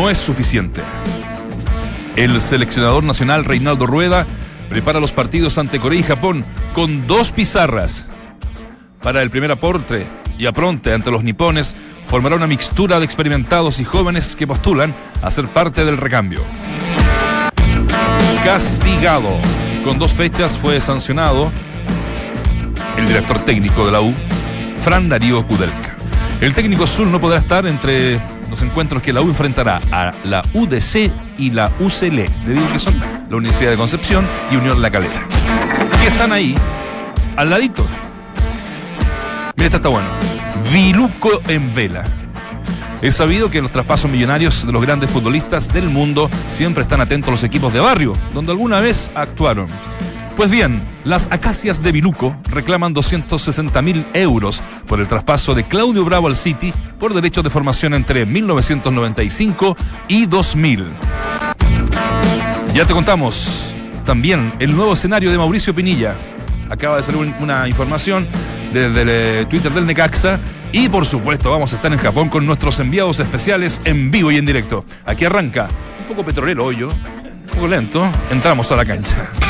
no es suficiente. El seleccionador nacional Reinaldo Rueda prepara los partidos ante Corea y Japón con dos pizarras. Para el primer aporte y apronte ante los nipones, formará una mixtura de experimentados y jóvenes que postulan a ser parte del recambio. Castigado. Con dos fechas fue sancionado el director técnico de la U, Fran Darío Kudelka. El técnico azul no podrá estar entre los encuentros que la U enfrentará a la UDC y la UCL. Le digo que son la Universidad de Concepción y Unión La Calera. Que están ahí, al ladito. Mira, esta está bueno. Viluco en vela. Es sabido que los traspasos millonarios de los grandes futbolistas del mundo siempre están atentos los equipos de barrio, donde alguna vez actuaron. Pues bien, las acacias de Viluco reclaman 260 mil euros por el traspaso de Claudio Bravo al City por derechos de formación entre 1995 y 2000. Ya te contamos también el nuevo escenario de Mauricio Pinilla. Acaba de salir una información desde el eh, Twitter del Necaxa. Y por supuesto, vamos a estar en Japón con nuestros enviados especiales en vivo y en directo. Aquí arranca, un poco petrolero hoy, un poco lento. Entramos a la cancha.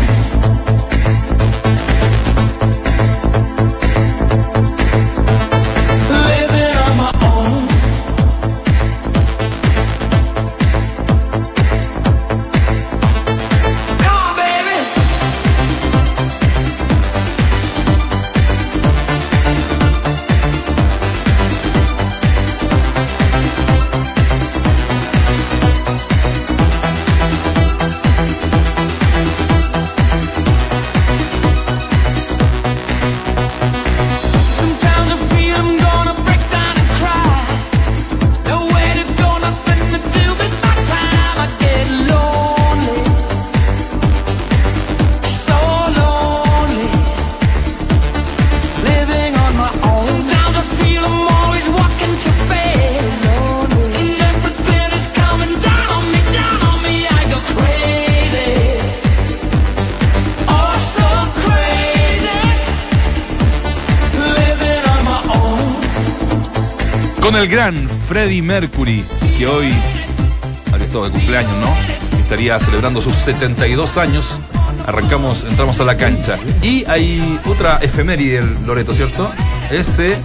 El gran Freddie Mercury, que hoy, habría estado de cumpleaños, ¿no? Estaría celebrando sus 72 años. Arrancamos, entramos a la cancha. Y hay otra efeméride, Loreto, ¿cierto? Ese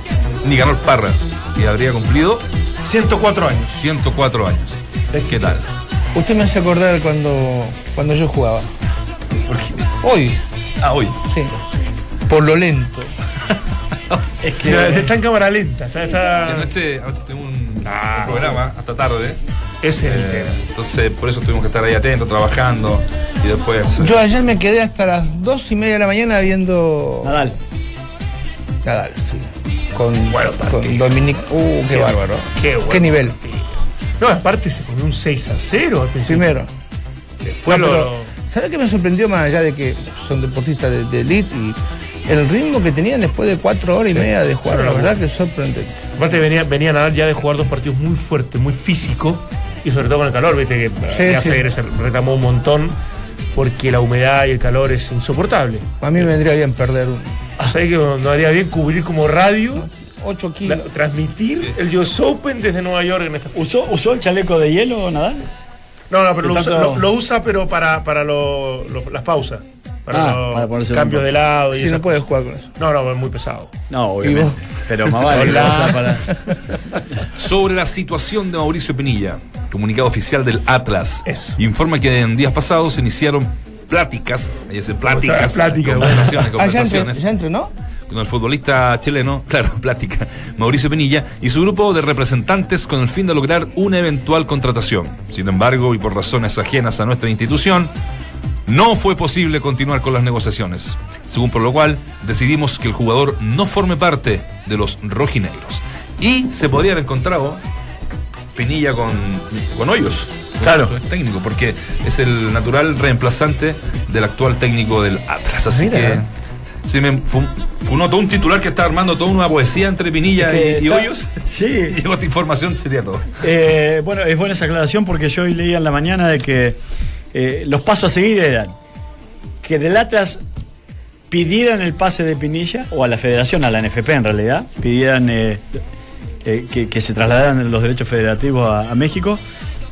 Nicanor Parra, que habría cumplido 104 años. 104 años. ¿Qué tal? Usted me hace acordar cuando, cuando yo jugaba. ¿Por qué? Hoy. Ah, hoy. Sí. Por lo lento. Es que está en cámara lenta. Está... Anoche, anoche tuvimos un, ah. un, programa hasta tarde. Ese es el Eh, tema. entonces, por eso tuvimos que estar ahí atentos, trabajando. Y después. eh, Yo ayer me quedé hasta las dos y media de la mañana viendo. Nadal. Nadal, sí. Con, Bueno, con. Dominic. Uh, qué, Qué bárbaro. Qué, bueno nivel? partido. No, aparte se comió un 6 a 0 al principio. Primero. Después No, lo- pero, ¿Sabes qué me sorprendió más allá de que son deportistas de, de elite y el ritmo que tenían después de cuatro horas y media de jugar? La verdad que es sorprendente. Aparte venía, venía Nadal ya de jugar dos partidos muy fuertes, muy físicos, y sobre todo con el calor, viste que Sí, ya sí. Federer se reclamó un montón porque la humedad y el calor es insoportable. A mí me vendría bien perder un Así que nos haría bien cubrir como radio, 8 la- kilos. transmitir el US Open desde Nueva York en esta fecha. ¿Usó, ¿Usó el chaleco de hielo, Nadal? No, no, pero lo usa, lo- lo usa, pero para, para lo- lo- las pausas. Para Ah, los para ponerse cambios de lado y Si esas no puedes jugar con eso. No, no, es muy pesado. No, ¿Y obviamente. Pero más vale para. Sobre la situación de Mauricio Pinilla, comunicado oficial del Atlas, Eso. informa que en días pasados se iniciaron pláticas, ahí dice pláticas, Plática, conversaciones, Ah, ya, entre- conversaciones ya entrenó. con el futbolista chileno, claro, plática, Mauricio Pinilla y su grupo de representantes con el fin de lograr una eventual contratación. Sin embargo, y por razones ajenas a nuestra institución, no fue posible continuar con las negociaciones, según por lo cual decidimos que el jugador no forme parte de los rojinegros. Y se podría haber encontrado Pinilla con, con Hoyos. Claro. Técnico, porque es el natural reemplazante del actual técnico del Atlas. Así Mira. que. Sí, me fu- funó todo un titular que está armando toda una poesía entre Pinilla Es que y, Hoyos. Sí. Y llegó esta información, sería todo. Eh, bueno, es buena esa aclaración porque yo hoy leía en la mañana de que eh, los pasos a seguir eran que del Atlas pidieran el pase de Pinilla, o a la federación, a la NFP en realidad, pidieran eh, eh, que, se trasladaran los derechos federativos a, a México.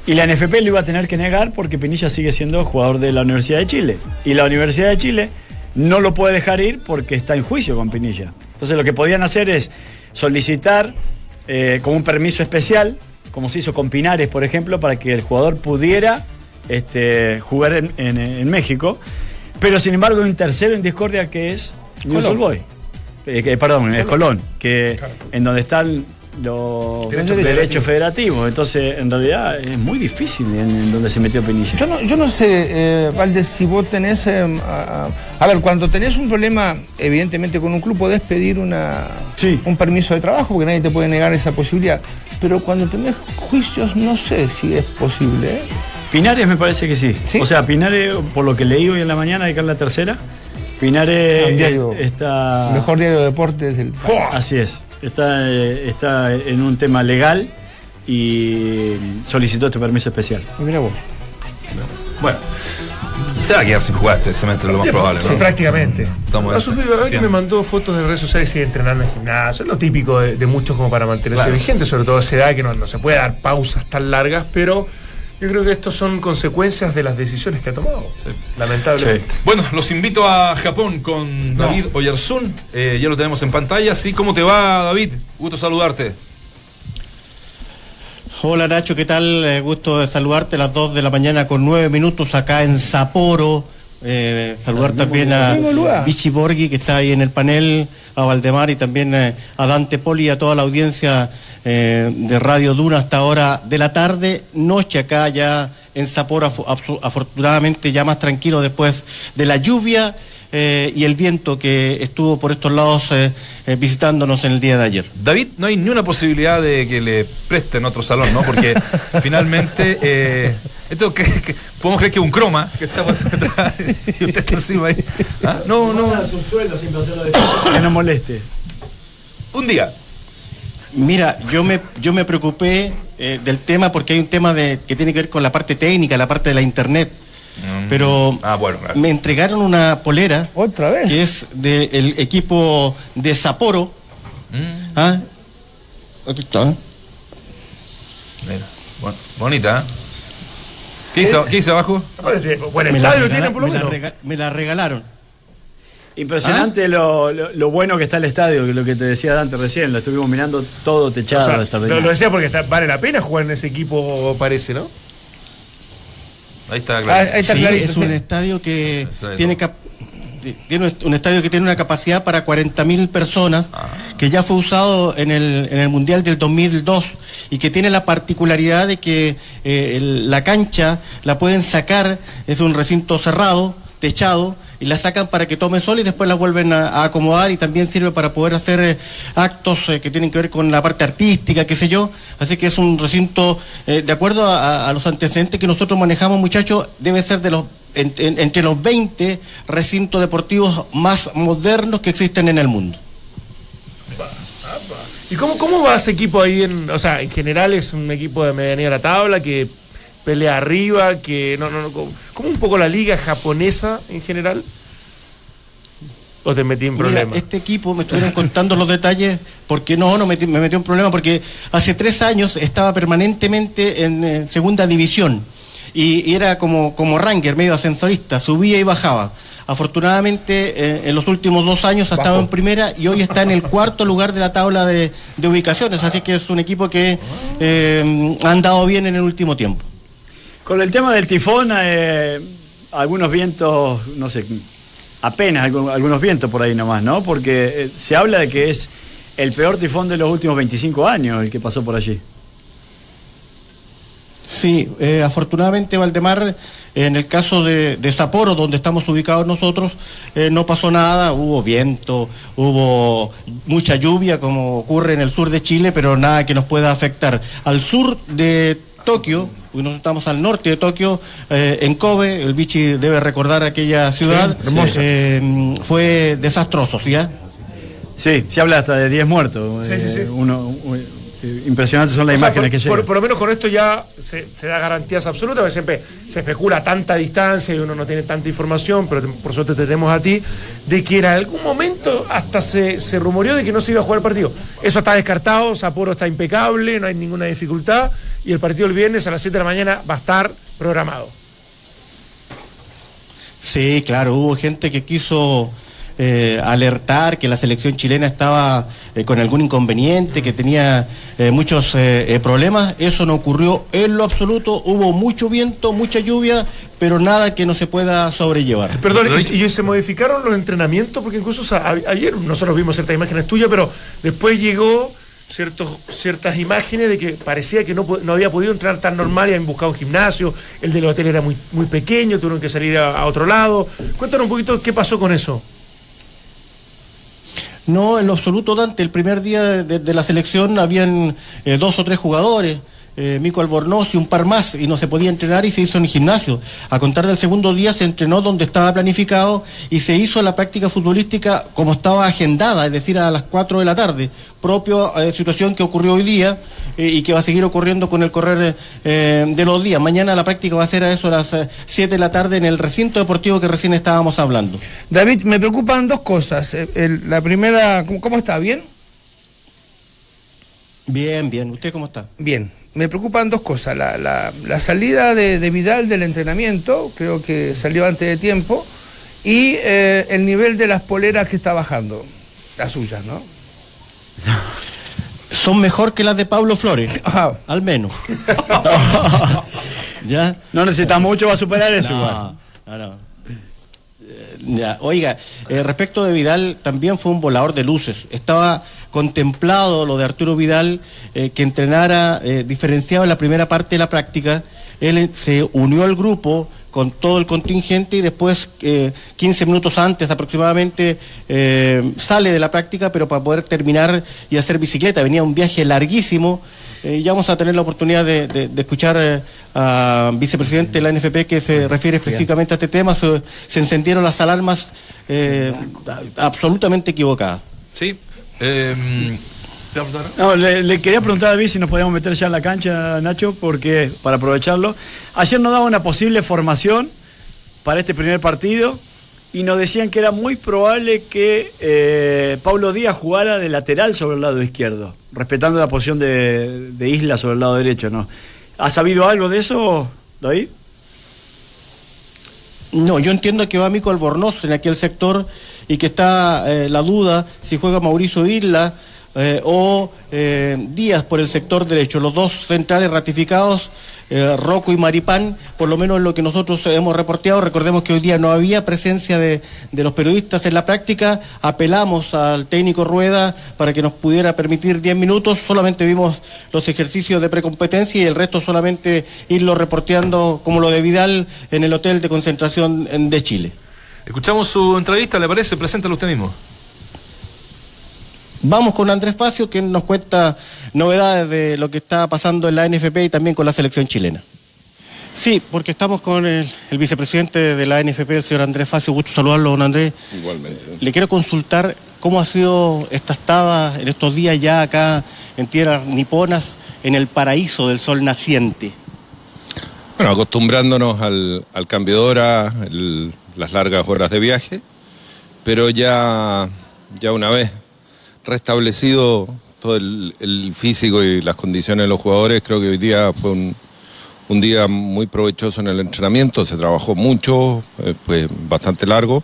Y la NFP lo iba a tener que negar porque Pinilla sigue siendo jugador de la Universidad de Chile. Y la Universidad de Chile no lo puede dejar ir porque está en juicio con Pinilla. Entonces lo que podían hacer es solicitar eh, como un permiso especial, como se hizo con Pinares, por ejemplo, para que el jugador pudiera este, jugar en, en- en México. Pero sin embargo hay un tercero en discordia que es Boys. Eh, que- perdón, es Colón, que en donde están los Derechos derechos, federativos. federativos. Entonces, en realidad es muy difícil en, en donde se metió Pinilla. Yo no, yo no sé, eh, Valdés, si vos tenés. eh, a, a ver, cuando tenés un problema, evidentemente con un club, podés pedir una, Sí. un permiso de trabajo, porque nadie te puede negar esa posibilidad. Pero cuando tenés juicios, no sé si es posible. ¿eh? Pinares me parece que sí. ¿Sí? O sea, Pinares, por lo que leí hoy en la mañana, de que es la tercera, Pinares Un diario- eh, está... Mejor diario de deportes del país. Así es. Está, eh, está en un tema legal y solicitó este permiso especial. Y mira vos. Bueno, se va a quedar sin jugar este semestre, lo más probable, Sí, ¿no? prácticamente. Sofía, la verdad que me mandó fotos de redes sociales y sigue entrenando en gimnasio. Es lo típico de, de muchos como para mantenerse Claro. vigente, sobre todo a esa edad que no, no se puede dar pausas tan largas, pero yo creo que estos son consecuencias de las decisiones que ha tomado. Sí. Lamentablemente. Bueno, los invito a Japón con David Oyarzún. Eh, ya lo tenemos en pantalla. ¿Sí? ¿Cómo te va, David? Gusto saludarte. Hola Nacho, ¿qué tal? Eh, gusto de saludarte a las 2 de la mañana con 9 minutos acá en Sapporo. Eh, saludar también a. Vichy Borghi que está ahí en el panel, a Valdemar y también eh, a Dante Poli y a toda la audiencia eh, de Radio Duna hasta ahora de la tarde, noche acá ya en absu- afortunadamente ya más tranquilo después de la lluvia eh, y el viento que estuvo por estos lados eh, eh, visitándonos en el día de ayer. David, no hay ni una posibilidad de que le presten otro salón, ¿no? Porque finalmente, eh, esto que, que- podemos creer que es un croma que está por atrás y usted está encima ahí. ¿Ah? No, no, un sueldo sin hacerlo de que no moleste. un día. Mira, yo me, yo me preocupé eh, del tema porque hay un tema de, que tiene que ver con la parte técnica, la parte de la internet. Pero Ah, bueno, claro. me entregaron una polera ¿Otra vez? que es del equipo de Sapporo. Mm, ¿Ah? Aquí está. mira, bueno, bonita, ¿eh? ¿Qué hizo, ¿Qué hizo abajo? Buen Me estadio tienen por lo menos. rega- me la regalaron. Impresionante lo, lo- lo bueno que está el estadio, lo que te decía Dante recién, lo estuvimos mirando todo O techado. sea, lo, decía porque está- vale la pena jugar en ese equipo, parece, ¿no? Ahí está, Ah, claro. ahí está Sí, clarito. es un estadio que Sí, sí, tiene, cap- tiene un estadio que tiene una capacidad para 40.000 personas, Ah. que ya fue usado en el, en el Mundial del 2002 y que tiene la particularidad de que eh, el- la cancha la pueden sacar, es un recinto cerrado, techado, y la sacan para que tome sol y después la vuelven a, acomodar y también sirve para poder hacer eh, actos eh, que tienen que ver con la parte artística, qué sé yo. Así que es un recinto, eh, de acuerdo a, los antecedentes que nosotros manejamos, muchachos, debe ser de los en- en- entre los 20 recintos deportivos más modernos que existen en el mundo. ¿Y cómo, cómo va ese equipo ahí? En, o sea, en general es un equipo de medianía de la tabla que pelea arriba, que no, no, no. ¿Cómo cómo un poco la liga japonesa en general? ¿O te metí en Mira, problemas? este equipo me estuvieron contando los detalles porque no, no metí- me metió en problema porque hace tres años estaba permanentemente en eh, segunda división y, y era como, como ranger, medio ascensorista, subía y bajaba. Afortunadamente eh, en los últimos dos años ha estado en primera y hoy está en el cuarto lugar de la tabla de, de ubicaciones, así que es un equipo que eh, ha andado bien en el último tiempo. Con el tema del tifón, eh, algunos vientos, no sé, apenas algu- algunos vientos por ahí nomás, ¿no? Porque eh, se habla de que es el peor tifón de los últimos 25 años el que pasó por allí. Sí, eh, afortunadamente Valdemar, en el caso de, de Sapporo, donde estamos ubicados nosotros, eh, no pasó nada, hubo viento, hubo mucha lluvia como ocurre en el sur de Chile, pero nada que nos pueda afectar. Al sur de Tokio, nosotros estamos al norte de Tokio, eh, en Kobe, el Vichy debe recordar aquella ciudad, eh, fue desastroso, ¿sí? Sí, se habla hasta de 10 muertos. Sí, sí, sí. Uno, impresionantes son las imágenes que llegan. Por, lo menos con esto ya se, da garantías absolutas, porque siempre se especula a tanta distancia y uno no tiene tanta información, pero por suerte te tenemos a ti, de que en algún momento hasta se, se rumoreó de que no se iba a jugar el partido. Eso está descartado, Sapporo está impecable, no hay ninguna dificultad, y el partido el viernes a las 7 de la mañana va a estar programado. Sí, claro, hubo gente que quiso eh, alertar que la selección chilena estaba eh, con algún inconveniente, que tenía eh, muchos problemas. Eso no ocurrió en lo absoluto. Hubo mucho viento, mucha lluvia, pero nada que no se pueda sobrellevar. Perdón, ¿y, se modificaron los entrenamientos? Porque incluso ayer nosotros vimos ciertas imágenes tuyas, pero después llegó ciertos, ciertas imágenes de que parecía que no, no, había podido entrar tan normal y habían buscado un gimnasio, el del hotel era muy, muy pequeño, tuvieron que salir a otro lado. Cuéntanos un poquito qué pasó con eso. No, en lo absoluto, Dante. El primer día de, la selección habían eh, dos o tres jugadores eh, Mico Albornoz y un par más, y no se podía entrenar y se hizo en el gimnasio. A contar del segundo día se entrenó donde estaba planificado y se hizo la práctica futbolística como estaba agendada, es decir, a las 4 de la tarde, propio eh, situación que ocurrió hoy día eh, y que va a seguir ocurriendo con el correr eh, de los días. Mañana la práctica va a ser a eso a las 7 de la tarde en el recinto deportivo que recién estábamos hablando. David, me preocupan dos cosas. la primera, ¿cómo está? ¿Bien? Bien, bien. ¿Usted cómo está? Bien me preocupan dos cosas. La, la, salida de, Vidal del entrenamiento, creo que salió antes de tiempo, y eh, el nivel de las poleras que está bajando, las suyas, ¿no? Son mejor que las de Pablo Flores, ah. al menos. ¿Ya? No necesitas mucho para superar eso. No, Oiga, eh, respecto de Vidal, también fue un volador de luces. Estaba contemplado lo de Arturo Vidal, eh, que entrenara eh, diferenciado en la primera parte de la práctica. Él se unió al grupo con todo el contingente y después, 15 minutos antes aproximadamente, sale de la práctica, pero para poder terminar y hacer bicicleta. Venía un viaje larguísimo eh, ya vamos a tener la oportunidad de, escuchar eh, al vicepresidente de la NFP que se refiere específicamente a este tema. Se, encendieron las alarmas eh, absolutamente equivocadas. Sí. No, le, quería preguntar a David si nos podíamos meter ya en la cancha, Nacho, porque para aprovecharlo. Ayer nos daba una posible formación para este primer partido y nos decían que era muy probable que eh, Pablo Díaz jugara de lateral sobre el lado izquierdo, respetando la posición de, Isla sobre el lado derecho, ¿no? ¿Ha sabido algo de eso, David? No, yo entiendo que va Mico Albornoz en aquel sector y que está eh, la duda si juega Mauricio Isla eh, o Díaz por el sector derecho. Los dos centrales ratificados eh, Rocco y Maripán, por lo menos lo que nosotros hemos reporteado. Recordemos que hoy día no había presencia de, los periodistas en la práctica. Apelamos al técnico Rueda para que nos pudiera permitir 10 minutos. Solamente vimos los ejercicios de precompetencia y el resto solamente irlo reporteando como lo de Vidal en el hotel de concentración de Chile. Escuchamos su entrevista, ¿le parece? Preséntalo usted mismo. Vamos con Andrés Facio, quien nos cuenta novedades de lo que está pasando en la NFP y también con la selección chilena. Sí, porque estamos con el, vicepresidente de la NFP, el señor Andrés Facio. Gusto saludarlo, don Andrés. Igualmente. Le quiero consultar cómo ha sido esta estada en estos días ya acá en tierras niponas, en el paraíso del sol naciente. Bueno, acostumbrándonos al, cambio de hora, las largas horas de viaje, pero ya, ya una vez restablecido todo el, físico y las condiciones de los jugadores. Creo que hoy día fue un, día muy provechoso en el entrenamiento, se trabajó mucho, eh, pues bastante largo.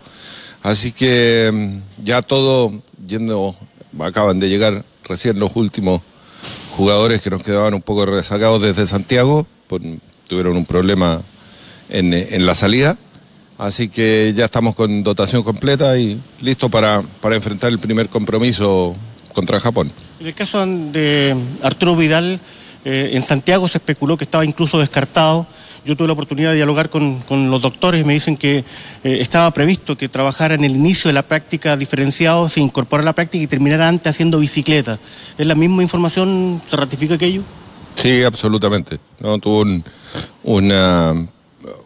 Así que mm, ya todo yendo, acaban de llegar recién los últimos jugadores que nos quedaban un poco rezagados desde Santiago, tuvieron un problema en la salida. Así que ya estamos con dotación completa y listo para, enfrentar el primer compromiso contra Japón. En el caso de Arturo Vidal, eh, en Santiago se especuló que estaba incluso descartado. Yo tuve la oportunidad de dialogar con, los doctores y me dicen que eh, estaba previsto que trabajara en el inicio de la práctica diferenciado, se incorporara a la práctica y terminara antes haciendo bicicleta. ¿Es la misma información? ¿Se ratifica aquello? Sí, absolutamente. No tuvo una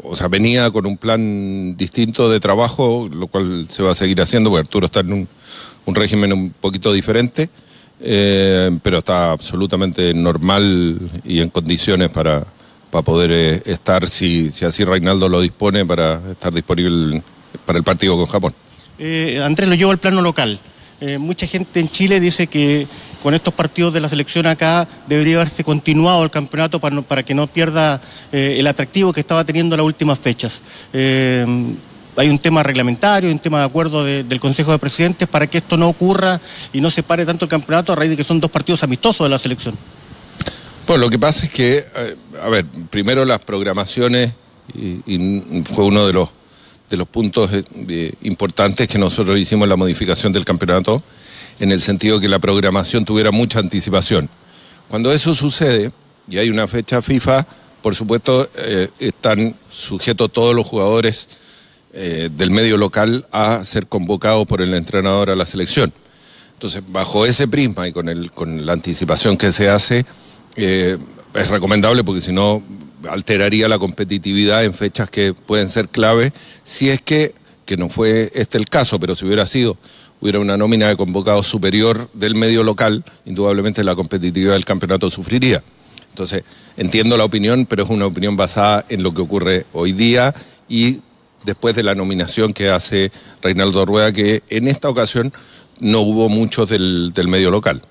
o sea, venía con un plan distinto de trabajo, lo cual se va a seguir haciendo, porque Arturo está en un, un régimen un poquito diferente, eh, pero está absolutamente normal y en condiciones para, para poder eh, estar, si, si así Reinaldo lo dispone, para estar disponible para el partido con Japón. Eh, Andrés, lo llevo al plano local. Mucha gente en Chile dice que con estos partidos de la selección acá debería haberse continuado el campeonato para, para que no pierda eh, el atractivo que estaba teniendo en las últimas fechas. Eh, hay un tema reglamentario, un tema de acuerdo de, del Consejo de Presidentes para que esto no ocurra y no se pare tanto el campeonato a raíz de que son dos partidos amistosos de la selección. Bueno, lo que pasa es que, eh, a ver, primero las programaciones, fue uno de los de los puntos importantes que nosotros hicimos la modificación del campeonato, en el sentido que la programación tuviera mucha anticipación. Cuando eso sucede, y hay una fecha FIFA, por supuesto, eh, están sujetos todos los jugadores eh, del medio local a ser convocados por el entrenador a la selección. Entonces, bajo ese prisma y con, el, con la anticipación que se hace, eh, es recomendable porque si no alteraría la competitividad en fechas que pueden ser clave, si es que, que no fue este el caso, pero si hubiera sido, hubiera una nómina de convocados superior del medio local, indudablemente la competitividad del campeonato sufriría. Entonces, entiendo la opinión, pero es una opinión basada en lo que ocurre hoy día y después de la nominación que hace Reinaldo Rueda, que en esta ocasión no hubo muchos del, del medio local.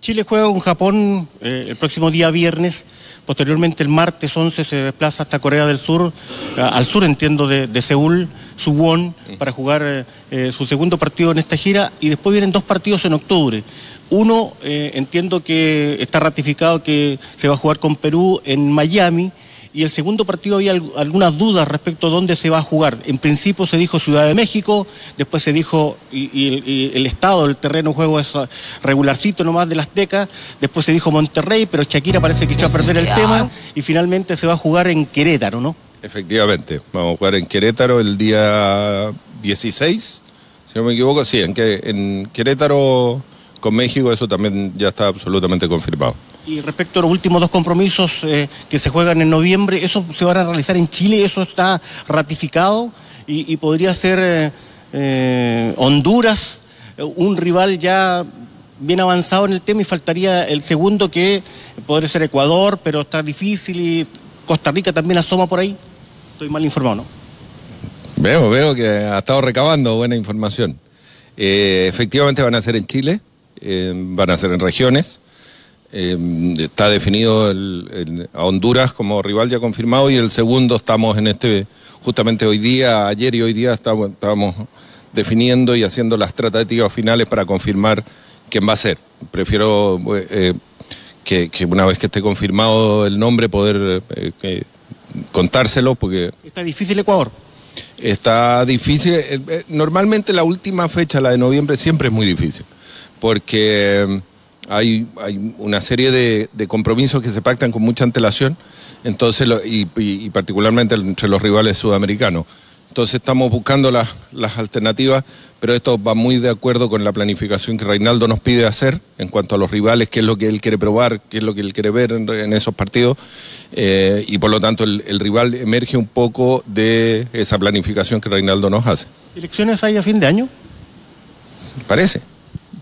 Chile juega con Japón eh, el próximo día viernes. Posteriormente, el martes 11 se desplaza hasta Corea del Sur, al sur, entiendo, de, Seúl, Suwon, para jugar eh, su segundo partido en esta gira. Y después vienen dos partidos en octubre. Uno, eh, entiendo que está ratificado que se va a jugar con Perú en Miami. Y el segundo partido había al- algunas dudas respecto a dónde se va a jugar. En principio se dijo Ciudad de México, después se dijo, y, y- y el estado del terreno de juego es regularcito nomás de las Azteca, después se dijo Monterrey, pero Shakira parece que echó a perder el tema, y finalmente se va a jugar en Querétaro, ¿no? Efectivamente, vamos a jugar en Querétaro el día 16, si no me equivoco, sí, en, que, en Querétaro con México eso también ya está absolutamente confirmado. Y respecto a los últimos dos compromisos eh, que se juegan en noviembre, ¿eso se van a realizar en Chile? ¿Eso está ratificado? Y, podría ser eh, eh, Honduras, un rival ya bien avanzado en el tema y faltaría el segundo que podría ser Ecuador, pero está difícil y Costa Rica también asoma por ahí. Estoy mal informado, ¿no? Veo, veo que ha estado recabando buena información. Efectivamente van a ser en Chile, van a ser en regiones. Eh, está definido el- el- a Honduras como rival ya confirmado y el segundo estamos en este, justamente hoy día, ayer y hoy día estamos, estábamos definiendo y haciendo las tratativas finales para confirmar quién va a ser. Prefiero eh, que, que una vez que esté confirmado el nombre poder eh, que- contárselo porque Está difícil Ecuador. Está difícil. eh, Normalmente la última fecha, la de noviembre, siempre es muy difícil. Porque eh, hay, hay una serie de, de compromisos que se pactan con mucha antelación, entonces lo- y, y- y particularmente entre los rivales sudamericanos. Entonces estamos buscando las, las alternativas, pero esto va muy de acuerdo con la planificación que Reinaldo nos pide hacer en cuanto a los rivales, qué es lo que él quiere probar, qué es lo que él quiere ver en, en esos partidos, eh, y por lo tanto el, el rival emerge un poco de esa planificación que Reinaldo nos hace. ¿Elecciones hay a fin de año? Parece.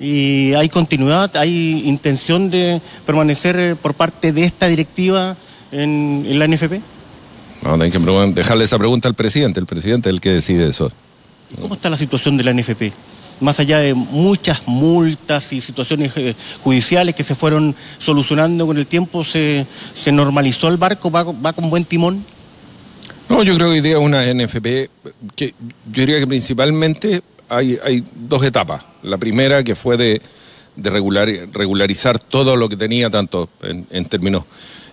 ¿Y hay continuidad, hay intención de permanecer eh, por parte de esta directiva en, en la NFP? Vamos a tener que dejarle esa pregunta al presidente, el presidente es el que decide eso. ¿Cómo está la situación de la NFP? Más allá de muchas multas y situaciones eh, judiciales que se fueron solucionando con el tiempo, ¿se, se normalizó el barco? ¿Va, va con buen timón? No, yo creo que hoy día es una NFP que yo diría que principalmente hay, dos etapas. La primera que fue de, de regular, regularizar todo lo que tenía, tanto en, términos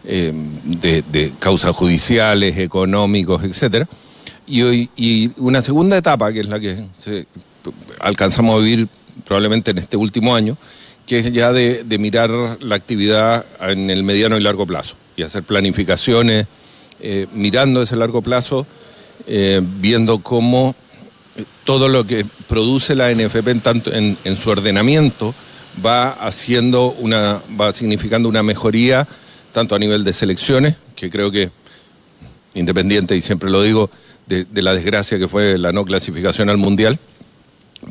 eh, de, causas judiciales, económicos, etcétera. Y, hoy, y una segunda etapa, que es la que alcanzamos a vivir probablemente en este último año, que es ya de, mirar la actividad en el mediano y largo plazo y hacer planificaciones, eh, mirando ese largo plazo, eh, viendo cómo todo lo que produce la NFP en, tanto, en, su ordenamiento va haciendo una, va significando una mejoría tanto a nivel de selecciones, que creo que independiente, y siempre lo digo, de, la desgracia que fue la no clasificación al Mundial,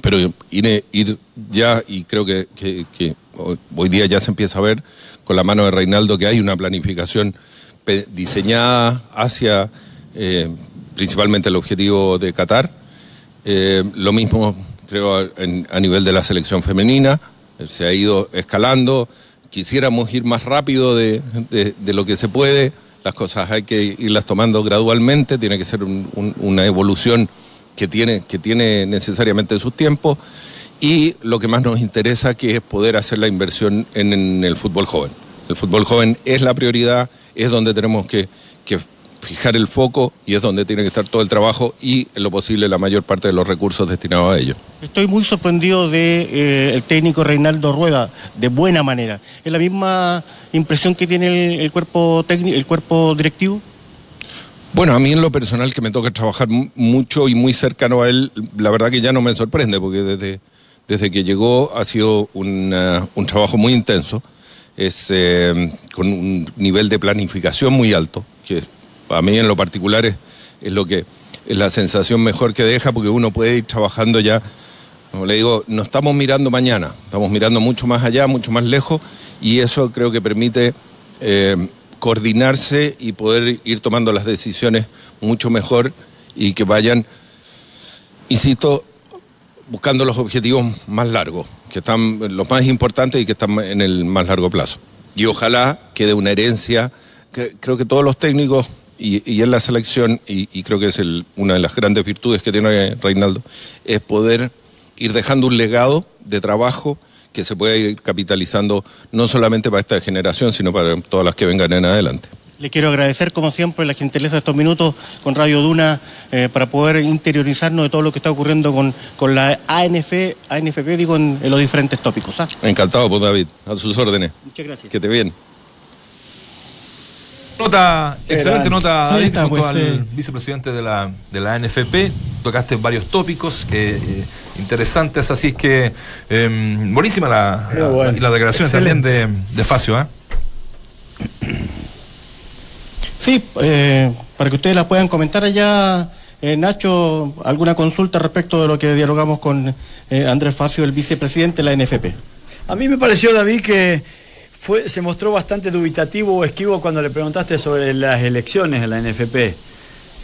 pero ir, ir ya, y creo que, hoy día ya se empieza a ver con la mano de Reinaldo que hay una planificación diseñada hacia eh, principalmente el objetivo de Qatar. Eh, lo mismo creo a nivel de la selección femenina, se ha ido escalando, quisiéramos ir más rápido de, lo que se puede, las cosas hay que irlas tomando gradualmente, tiene que ser una evolución que tiene, que tiene necesariamente sus tiempos. Y lo que más nos interesa que es poder hacer la inversión en el fútbol joven. El fútbol joven es la prioridad, es donde tenemos que, fijar el foco y es donde tiene que estar todo el trabajo y en lo posible la mayor parte de los recursos destinados a ello. Estoy muy sorprendido del de, eh, técnico Reinaldo Rueda, de buena manera. ¿Es la misma impresión que tiene el, cuerpo técnico, el cuerpo directivo? Bueno, a mí en lo personal que me toca trabajar mucho y muy cercano a él, la verdad que ya no me sorprende porque desde, desde que llegó ha sido un trabajo muy intenso es eh, con un nivel de planificación muy alto, que a mí en lo particular es, lo que es la sensación mejor que deja, porque uno puede ir trabajando ya, como le digo, no estamos mirando mañana, estamos mirando mucho más allá, mucho más lejos, y eso creo que permite eh, coordinarse y poder ir tomando las decisiones mucho mejor y que vayan, insisto, buscando los objetivos más largos, que están los más importantes y que están en el más largo plazo. Y ojalá quede una herencia, creo que todos los técnicos y, en la selección, y, creo que es una de las grandes virtudes que tiene Reinaldo, es poder ir dejando un legado de trabajo que se pueda ir capitalizando no solamente para esta generación, sino para todas las que vengan en adelante. Le quiero agradecer, como siempre, la gentileza de estos minutos con Radio Duna eh, para poder interiorizarnos de todo lo que está ocurriendo con, con la ANF, ANFP, digo, en, los diferentes tópicos. ¿ah? Encantado, pues, David. A sus órdenes. Muchas gracias. Que te bien. Nota, excelente nota, David, junto al eh. vicepresidente de la, de la ANFP. Tocaste varios tópicos eh, interesantes, así es que em, buenísima la, y las declaraciones también de, de Facio. ¿eh? Sí, eh, para que ustedes la puedan comentar allá, eh, Nacho, alguna consulta respecto de lo que dialogamos con eh, Andrés Facio, el vicepresidente de la NFP. A mí me pareció, David, que fue, se mostró bastante dubitativo o esquivo cuando le preguntaste sobre las elecciones de la NFP.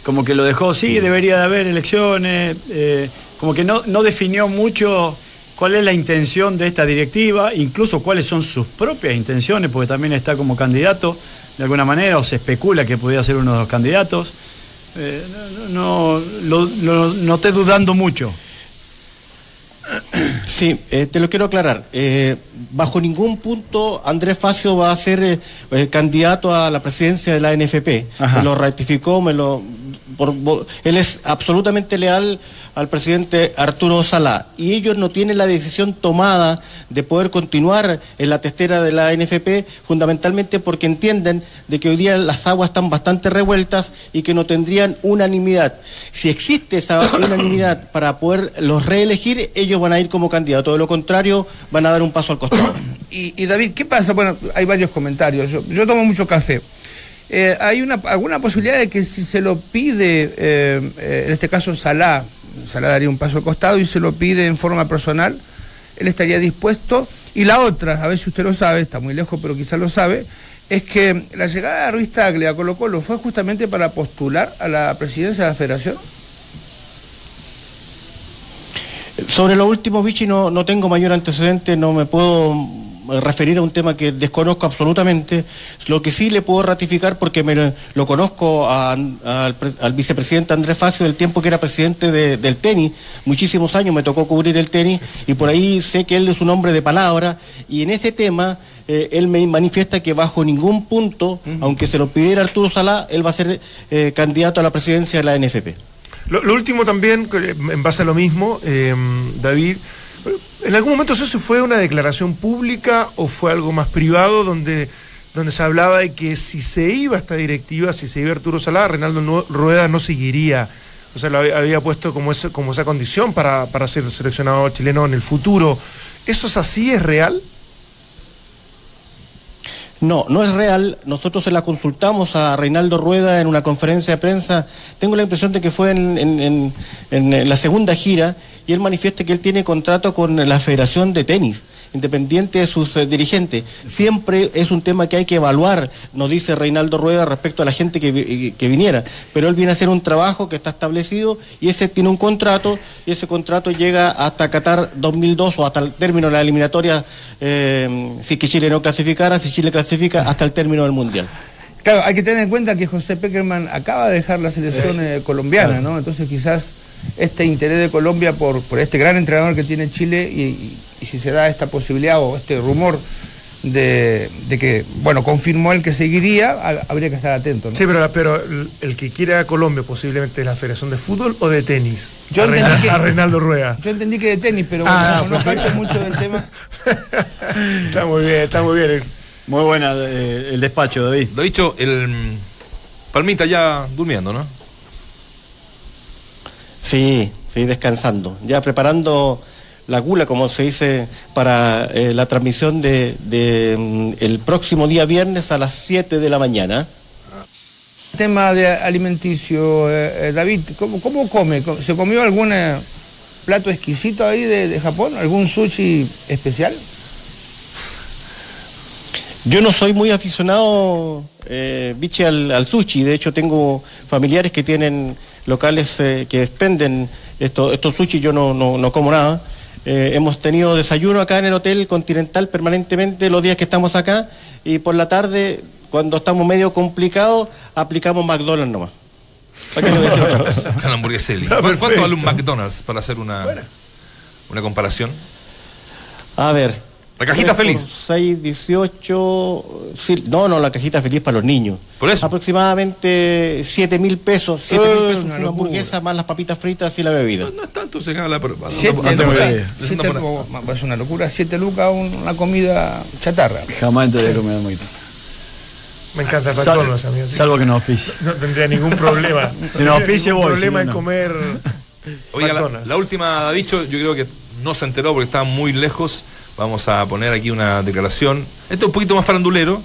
Como que lo dejó, sí, debería de haber elecciones, como que no, no definió mucho cuál es la intención de esta directiva, incluso cuáles son sus propias intenciones, porque también está como candidato de alguna manera, o se especula que podría ser uno de los candidatos. Eh, no, lo, noté dudando mucho. Sí, eh, te lo quiero aclarar. Eh, bajo ningún punto Andrés Facio va a ser candidato a la presidencia de la NFP. Me lo ratificó, me lo él es absolutamente leal al presidente Arturo Salá y ellos no tienen la decisión tomada de poder continuar en la testera de la NFP fundamentalmente porque entienden de que hoy día las aguas están bastante revueltas y que no tendrían unanimidad. Si existe esa unanimidad para poder los reelegir, ellos van a ir como candidatos. De lo contrario, van a dar un paso al costado. Y, David, ¿qué pasa? Bueno, hay varios comentarios. yo tomo mucho café. Eh, ¿Hay una, alguna posibilidad de que si se lo pide, eh, eh, en este caso Salah, Salah daría un paso al costado y se lo pide en forma personal, él estaría dispuesto? Y la otra, a ver si usted lo sabe, está muy lejos, pero quizás lo sabe, es que la llegada de Ruiz Tagle a Colo Colo fue justamente para postular a la presidencia de la federación. Sobre lo último, Vichy, no, no tengo mayor antecedente, no me puedo referir a un tema que desconozco absolutamente. Lo que sí le puedo ratificar, porque me lo conozco al, vicepresidente Andrés Facio del tiempo que era presidente del tenis, muchísimos años me tocó cubrir el tenis y por ahí sé que él es un hombre de palabra y en este tema eh, él me manifiesta que bajo ningún punto, aunque se lo pidiera Arturo Salá, él va a ser eh, candidato a la presidencia de la NFP. Lo, último también, en base a lo mismo, eh, David, ¿En algún momento eso fue una declaración pública o fue algo más privado donde, donde se hablaba de que si se iba esta directiva, si se iba Arturo Salá, Reinaldo Rueda no seguiría? O sea, lo había, puesto como, como esa condición para, para ser seleccionado chileno en el futuro. ¿Eso es así? ¿Es real? No, no es real. Nosotros se la consultamos a Reinaldo Rueda en una conferencia de prensa. Tengo la impresión de que fue en, en, en, la segunda gira y él manifiesta que él tiene contrato con la Federación de Tenis independiente de sus eh, dirigentes. Siempre es un tema que hay que evaluar, nos dice Reinaldo Rueda respecto a la gente que, eh, que, viniera. Pero él viene a hacer un trabajo que está establecido y ese tiene un contrato y ese contrato llega hasta Qatar 2002 o hasta el término de la eliminatoria, eh, si que Chile no clasificara, si Chile clasifica hasta el término del Mundial. Claro, hay que tener en cuenta que José Peckerman acaba de dejar la selección colombiana, ¿no? Entonces quizás este interés de Colombia por, por este gran entrenador que tiene Chile y, si se da esta posibilidad o este rumor de, que, bueno, confirmó el que seguiría, habría que estar atento. Sí, pero, pero el que quiera a Colombia posiblemente es la Federación de Fútbol o de tenis. Yo a, entendí que, Reinaldo Rueda. Yo entendí que de tenis, pero bueno, ah, no, no mucho del tema. está muy bien, está muy bien. Muy buena eh, el despacho, David. Lo dicho, el Palmita ya durmiendo, ¿no? Sí, sí, descansando. Ya preparando la gula, como se dice, para eh, la transmisión de, mm, el próximo día viernes a las 7 de la mañana. Tema de alimenticio, eh, eh, David, ¿cómo, ¿cómo, come? ¿Se comió algún plato exquisito ahí de, Japón? ¿Algún sushi especial? Yo no soy muy aficionado, biche, al, al, sushi. De hecho, tengo familiares que tienen locales eh, que expenden estos, estos sushi, yo no, no, como nada. Eh, hemos tenido desayuno acá en el Hotel Continental permanentemente los días que estamos acá y por la tarde, cuando estamos medio complicados, aplicamos McDonald's nomás. una hamburguesa. ¿Cuánto vale un McDonald's para hacer una, una comparación? A ver, la cajita feliz. 6, 18. No, no, la cajita feliz para los niños. Por eso. Aproximadamente 7 mil pesos. 7 mil pesos una, hamburguesa más las papitas fritas y la bebida. No, es tanto, se gana pero, Es una locura. 7 lucas una comida chatarra. Jamás entré comida muy me encanta para todos los amigos. Salvo que nos auspicie. No tendría ningún problema. si nos auspicie, voy. problema en comer. Oiga, la, la, última, dicho, yo creo que no se enteró porque estaba muy lejos Vamos a poner aquí una declaración. Esto es un poquito más farandulero,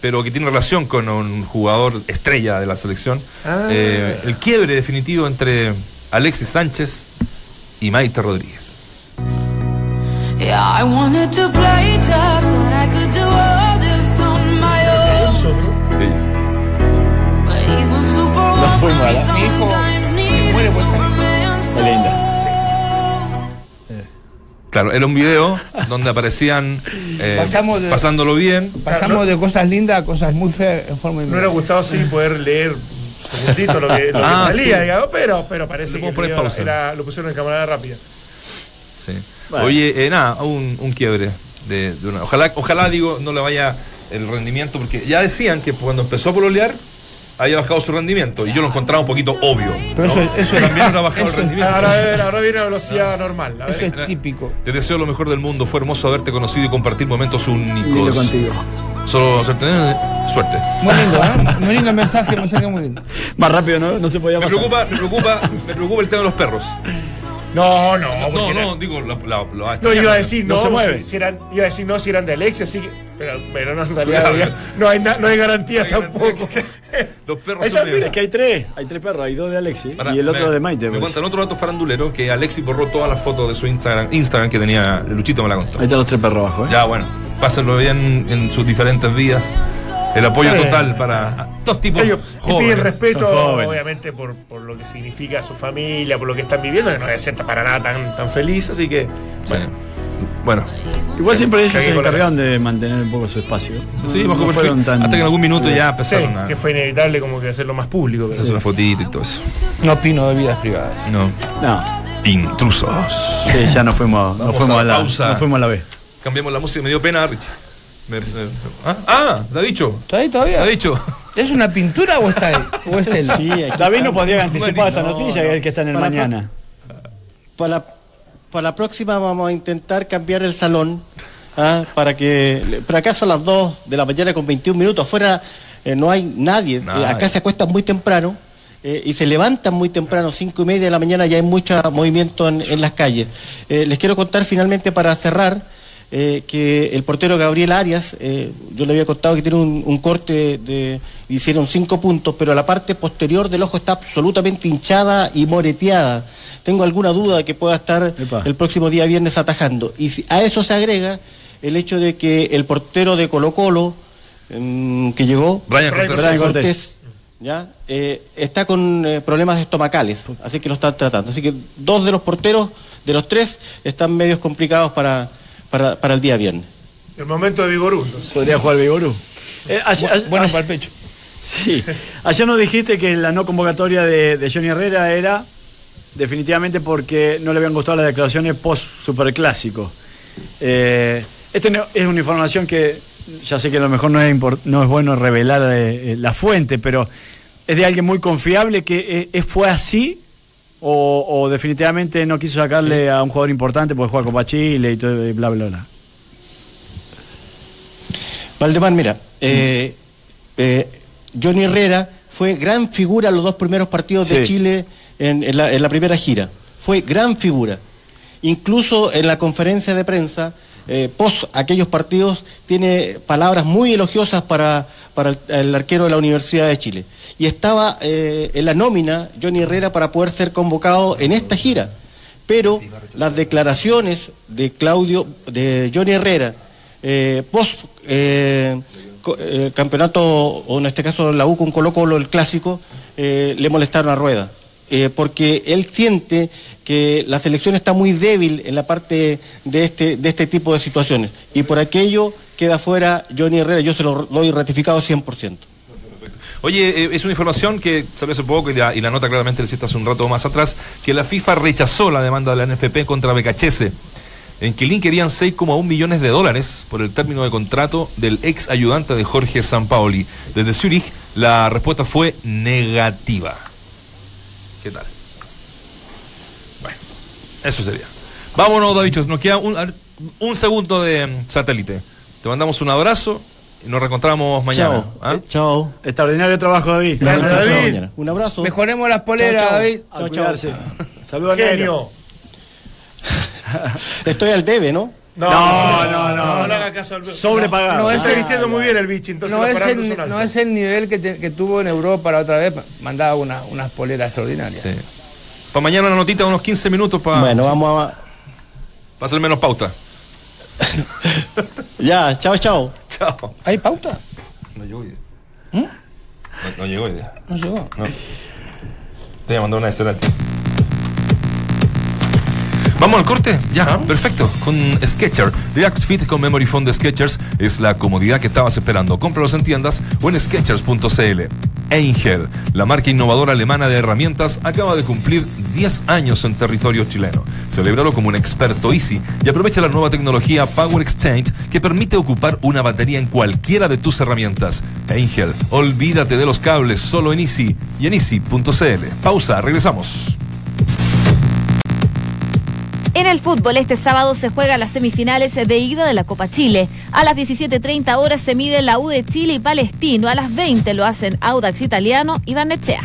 pero que tiene relación con un jugador estrella de la selección. Ah. Eh, el quiebre definitivo entre Alexis Sánchez y Maite Rodríguez. Claro, era un video donde aparecían eh, pasándolo bien. Pasamos de cosas lindas a cosas muy feas en forma Me hubiera gustado sí poder leer segundito lo que, lo ah, salía, pero, pero parece que lo pusieron en cámara rápida. Sí. Oye, eh, nada, un, un quiebre de, de, una. Ojalá, ojalá digo, no le vaya el rendimiento, porque ya decían que cuando empezó a pololear haya bajado su rendimiento. Y yo lo encontraba un poquito obvio. Pero eso, eso también ha bajado el rendimiento. Ahora, ahora, viene a velocidad normal. eso es típico. Te deseo lo mejor del mundo. Fue hermoso haberte conocido y compartir momentos únicos. contigo. Solo tener suerte. Muy lindo, ¿eh? Muy lindo mensaje, mensaje muy lindo. Más rápido, ¿no? No se podía me Preocupa, me, preocupa, me preocupa el tema de los perros. No, no. No, no, digo, la, no, iba a decir no, se mueve. Si eran, iba a decir no si eran de Alexia, así que. Pero, pero no, en realidad no, hay, no hay garantía tampoco. Los perros son Es que hay tres, hay tres perros, hay dos de Alexi y el otro de Maite. Me pues. cuentan otro dato farandulero que Alexi borró todas las fotos de su Instagram, Instagram que tenía Luchito me la contó. Ahí están los tres perros abajo, ¿eh? Ya, bueno, pásenlo bien en sus diferentes vidas. El apoyo total para dos tipos Ellos jóvenes. piden respeto, obviamente, por, por, lo que significa su familia, por lo que están viviendo, que no es para nada tan, tan feliz, así que. Bueno. bueno. Igual siempre ellos se encargaron de mantener un poco su espacio. Sí, no, hasta que en algún minuto ya empezaron a. Que fue inevitable como que hacerlo más público. Hacerse una fotito y todo eso. No opino de vidas privadas. No. No. Intrusos. Sí, ya nos fuimos, nos fuimos a, la, nos fuimos a la vez. Cambiamos la música, me dio pena, Richie. ¿Ah? ah, la ha dicho. ¿Está ahí todavía? ha dicho. ¿Es una pintura o está ahí? ¿O es él? Sí, David no podría anticipar esta noticia, que es el que está en el mañana. Para la, para la próxima vamos a intentar cambiar el salón. ¿ah? Para que. Pero acaso a las 2 de la mañana con 21 minutos. Afuera eh, no hay nadie. acá se acuestan muy temprano. Eh, y se levantan muy temprano, cinco y media de la mañana, ya hay mucho movimiento en, en las calles. Eh, les quiero contar finalmente para cerrar eh, que el portero Gabriel Arias, eh, yo le había contado que tiene un, corte de, hicieron cinco puntos, pero la parte posterior del ojo está absolutamente hinchada y moreteada. Tengo alguna duda de que pueda estar el próximo día viernes atajando. Y a eso se agrega el hecho de que el portero de Colo Colo, em, que llegó, Brian Cortés, ¿ya? Eh, está con problemas estomacales, así que lo están tratando. Así que dos de los porteros, de los tres, están medios complicados para para, para el día viernes. El momento de Vigorú. Podría jugar Vigorú. Eh, bueno para el pecho. Sí. Ayer nos dijiste que la no convocatoria de, Johnny Herrera era definitivamente porque no le habían gustado las declaraciones post superclásico. Eh, esto es una información que ya sé que a lo mejor no es, no es bueno revelar eh, la fuente, pero es de alguien muy confiable que eh, fue así o, definitivamente no quiso sacarle a un jugador importante porque juega Copa Chile y todo y bla bla bla. Valdemar, mira, eh, eh, Johnny Herrera fue gran figura en los dos primeros partidos de Chile en, la, primera gira. Fue gran figura. Incluso en la conferencia de prensa, eh, post aquellos partidos, tiene palabras muy elogiosas para, para el arquero de la Universidad de Chile y estaba eh, en la nómina Johnny Herrera para poder ser convocado en esta gira. Pero las declaraciones de Claudio, de Johnny Herrera, eh, post eh, el campeonato, o en este caso la U con Colo Colo, el clásico, le molestaron a Rueda. Porque él siente que la selección está muy débil en la parte de este, de este tipo de situaciones. Y por aquello queda fuera Johnny Herrera, yo se lo doy ratificado 100%. Oye, eh, es una información que salió hace poco y la, nota claramente le cita hace un rato más atrás, que la FIFA rechazó la demanda de la NFP contra Becachese. En que Lin querían 6,1 millones de dólares por el término de contrato del ex ayudante de Jorge Sampaoli. Desde Zurich, la respuesta fue negativa. ¿Qué tal? Bueno, eso sería. Vámonos, Davichos, nos queda un, un segundo de mm, satélite. Te mandamos un abrazo nos reencontramos mañana. Chao. ¿ah? Eh, chao. Extraordinario trabajo, David. David. Un abrazo. Mejoremos las poleras, David. Chao, chao. Saludos Genio. Estoy al debe, ¿no? No, no, no, no, no, haga caso al Sobrepagado. No, está vistiendo muy bien el bicho, entonces no, es el, no es el nivel que, que, tuvo en Europa la otra vez, mandaba una, unas poleras extraordinarias. Sí. Para mañana una notita, unos 15 minutos para. Bueno, vamos a. Para hacer menos pauta. ya, chao, chao. Chao. ¿Hay pauta? No llegó idea. ¿Mm? No, llegó idea. No llegó. No. Te voy a mandar una escena. Vamos al corte, ya, perfecto. Con Sketcher, React Fit con Memory Foam de Sketchers es la comodidad que estabas esperando. Cómpralos en tiendas o en sketchers.cl. Angel, la marca innovadora alemana de herramientas, acaba de cumplir 10 años en territorio chileno. Celébralo como un experto Easy y aprovecha la nueva tecnología Power Exchange que permite ocupar una batería en cualquiera de tus herramientas. Angel, olvídate de los cables solo en Easy y en easy.cl. Pausa, regresamos. En el fútbol, este sábado se juegan las semifinales de ida de la Copa Chile. A las 17.30 horas se mide la U de Chile y Palestino. A las 20 lo hacen Audax Italiano y Barnechea.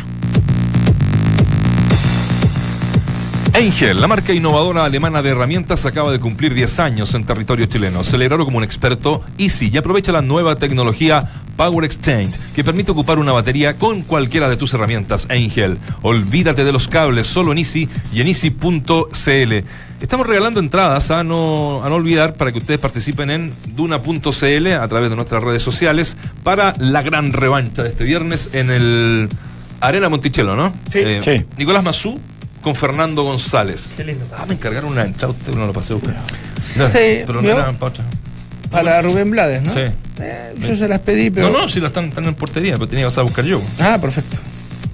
Angel, la marca innovadora alemana de herramientas, acaba de cumplir 10 años en territorio chileno. Celebrarlo como un experto Easy y aprovecha la nueva tecnología Power Exchange, que permite ocupar una batería con cualquiera de tus herramientas Angel. Olvídate de los cables, solo en Easy y en Easy.cl. Estamos regalando entradas a no, a no olvidar para que ustedes participen en Duna.cl a través de nuestras redes sociales para la gran revancha de este viernes en el Arena Monticello, ¿no? Sí. Eh, sí. Nicolás Mazú con Fernando González. Qué lindo. Ah, me encargaron una entrada, usted no lo pasé a buscar. sí, pero no otra. Para Rubén Blades, ¿no? Sí. Eh, yo se las pedí, pero. No, no, si las están, están en portería, pero tenía que pasar a buscar yo. Ah, perfecto.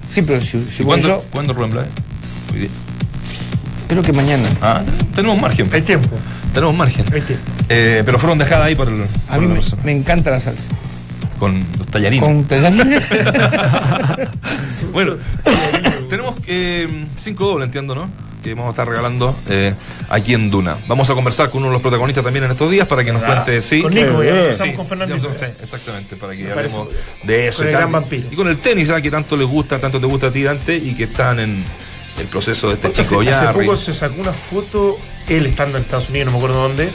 Sí, pero si, si ¿Cuándo, yo... ¿Cuándo Rubén Blades? Hoy día. Creo que mañana. Ah, tenemos margen. Hay tiempo. Tenemos margen. Hay tiempo. Eh, pero fueron dejadas ahí por el. A mí me, me encanta la salsa con los tallarines. Con tallarines. bueno, tenemos eh, cinco dobles, entiendo, ¿no? Que vamos a estar regalando eh, aquí en Duna. Vamos a conversar con uno de los protagonistas también en estos días para que nos cuente, sí. Con Nico, ya con Fernando. Sí, exactamente, para que hablemos de eso. Con el gran vampiro. Y con el tenis, ¿sabes? que tanto les gusta, tanto te gusta a ti, Dante, y que están en el proceso de este chico hace, ya. Hace poco se sacó una foto, él estando en Estados Unidos, no me acuerdo dónde,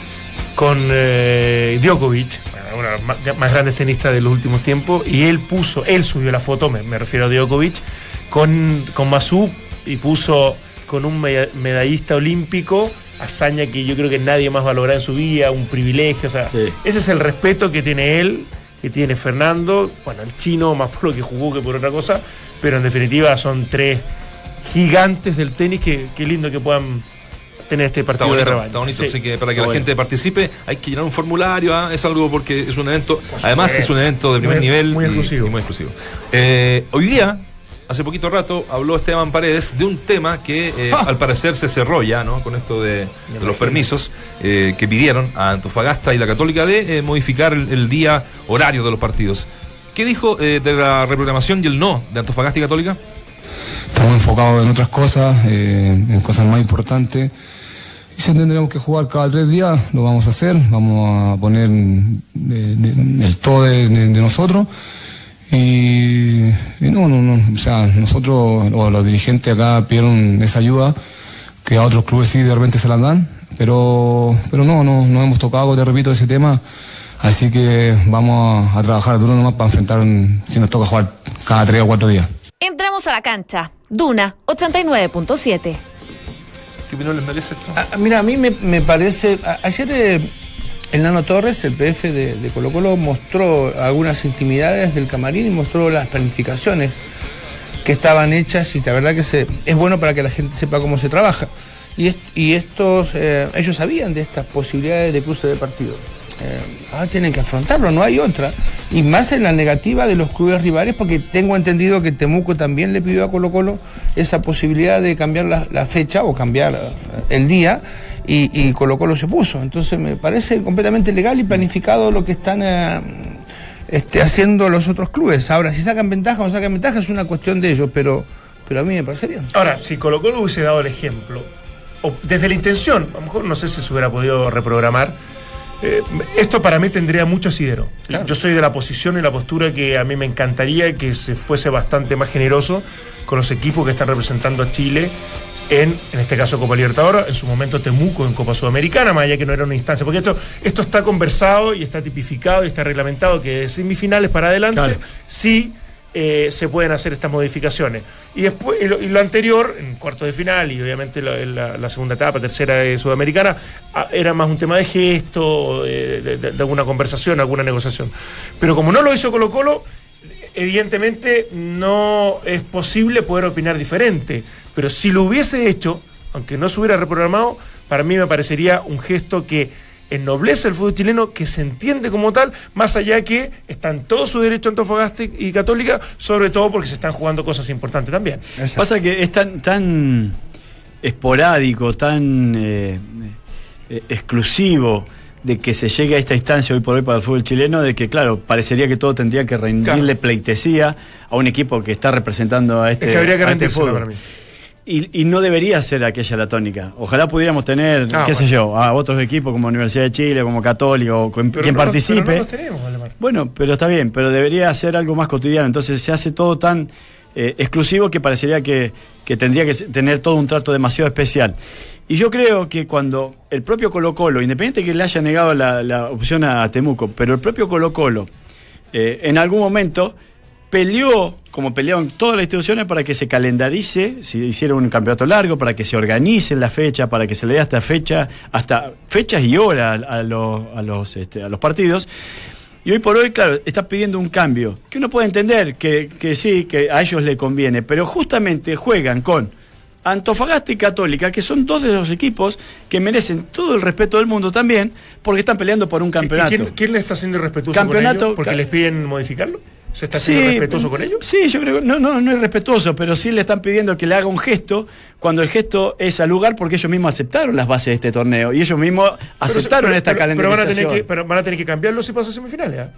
con eh, Djokovic, uno de los más, grandes tenistas de los últimos tiempos, y él puso, él subió la foto, me, me refiero a Djokovic, con, con Masú y puso con un meda- medallista olímpico, hazaña que yo creo que nadie más va a lograr en su vida, un privilegio, o sea, Sí. ese es el respeto que tiene él, que tiene Fernando, bueno, el chino más por lo que jugó que por otra cosa, pero en definitiva son tres gigantes del tenis que, que lindo que puedan tener este Está partido de revancha. está bonito. Sí. Así que para que Está la bueno. gente participe hay que llenar un formulario. ¿ah? Es algo porque es un evento. Además, es un evento de Muy- primer nivel. muy y- exclusivo. y muy exclusivo. Eh, hoy día, hace poquito rato, habló Esteban Paredes de un tema que eh, Ah. al parecer se cerró ya, ¿no? Con esto de, de los permisos eh, que pidieron a Antofagasta y la Católica de eh, modificar el, el día horario de los partidos. ¿Qué dijo eh, de la reprogramación y el no de Antofagasta y Católica? Estamos enfocados en otras cosas, eh, en cosas más importantes. Si tendremos que jugar cada tres días, lo vamos a hacer. Vamos a poner eh, el todo de, nosotros. Y, no, no, no. O sea, nosotros, o los dirigentes acá pidieron esa ayuda, que a otros clubes sí de repente se la dan. Pero, pero no, no, no hemos tocado, te repito, ese tema. Así que vamos a, a trabajar duro nomás para enfrentar si nos toca jugar cada tres o cuatro días. Entramos a la cancha. Duna 89.7. ¿Qué opinión les merece esto? Ah, mira, a mí me, parece. ayer eh, el Nano Torres, el PF de, de Colo Colo, mostró algunas intimidades del camarín y mostró las planificaciones que estaban hechas y la verdad que se, es bueno para que la gente sepa cómo se trabaja. Y, est- y estos, eh, ellos sabían de estas posibilidades de cruce de partido. Ahora tienen que afrontarlo, no hay otra. Y más en la negativa de los clubes rivales, porque tengo entendido que Temuco también le pidió a Colo Colo esa posibilidad de cambiar la, fecha o cambiar eh, el día, y, y Colo Colo se puso. Entonces me parece completamente legal y planificado lo que están eh, este, haciendo los otros clubes. Ahora, si sacan ventaja o no sacan ventaja es una cuestión de ellos, pero, pero a mí me parece bien. Ahora, si Colo Colo hubiese dado el ejemplo, o desde la intención, a lo mejor no sé si se hubiera podido reprogramar, eh, esto para mí tendría mucho asidero. Claro. Yo soy de la posición y la postura que a mí me encantaría que se fuese bastante más generoso con los equipos que están representando a Chile en, en este caso Copa Libertadores, en su momento Temuco en Copa Sudamericana, más allá que no era una instancia, porque esto, esto está conversado y está tipificado y está reglamentado que de semifinales para adelante Claro. sí eh, se pueden hacer estas modificaciones. Y después, y lo, anterior, en cuartos de final y obviamente la, segunda etapa, tercera Sudamericana, ah, era más un tema de gesto, de- de alguna conversación, alguna negociación. Pero como no lo hizo Colo Colo, evidentemente no es posible poder opinar diferente. Pero si lo hubiese hecho, aunque no se hubiera reprogramado, para mí me parecería un gesto que ennoblece el fútbol chileno, que se entiende como tal, más allá que está en todo su derecho Antofagasta y Católica, sobre todo porque se están jugando cosas importantes también. Pasa que es tan, tan esporádico, tan eh, eh, exclusivo de que se llegue a esta instancia hoy por hoy para el fútbol chileno, de que, claro, parecería que todo tendría que rendirle Claro. pleitesía a un equipo que está representando a este, es que habría que a este fútbol. para mí. Y, y no debería ser aquella la tónica. Ojalá pudiéramos tener, Ah, qué sé yo, a otros equipos como Universidad de Chile, como Católica o con- Pero quien no los- participe. pero no los tenemos, Valdemar. Bueno, pero está bien, pero debería ser algo más cotidiano. Entonces se hace todo tan eh, exclusivo que parecería que, que tendría que tener todo un trato demasiado especial. Y yo creo que cuando el propio Colo Colo, independiente que le haya negado la, la opción a Temuco, pero el propio Colo Colo eh, en algún momento peleó, como pelearon todas las instituciones, para que se calendarice, si hiciera un campeonato largo, para que se organice la fecha, para que se le dé hasta fecha, hasta fechas y horas a, los, a, los, este, a los partidos. Y hoy por hoy, claro, está pidiendo un cambio, que uno puede entender que, que sí, que a ellos le conviene, pero justamente juegan con Antofagasta y Católica, que son dos de los equipos que merecen todo el respeto del mundo también, porque están peleando por un ¿Y- y campeonato. quién, quién le está siendo irrespetuoso Campeonato- con ellos? ¿Porque les piden modificarlo? ¿Se está siendo respetuoso con ellos? Sí, yo creo que no, no, no es respetuoso, pero sí le están pidiendo que le haga un gesto cuando el gesto es al lugar porque ellos mismos aceptaron las bases de este torneo y ellos mismos aceptaron Pero- esta pero- pero van a tener que Pero van a tener que cambiarlo si pasa a semifinales. ¿ah?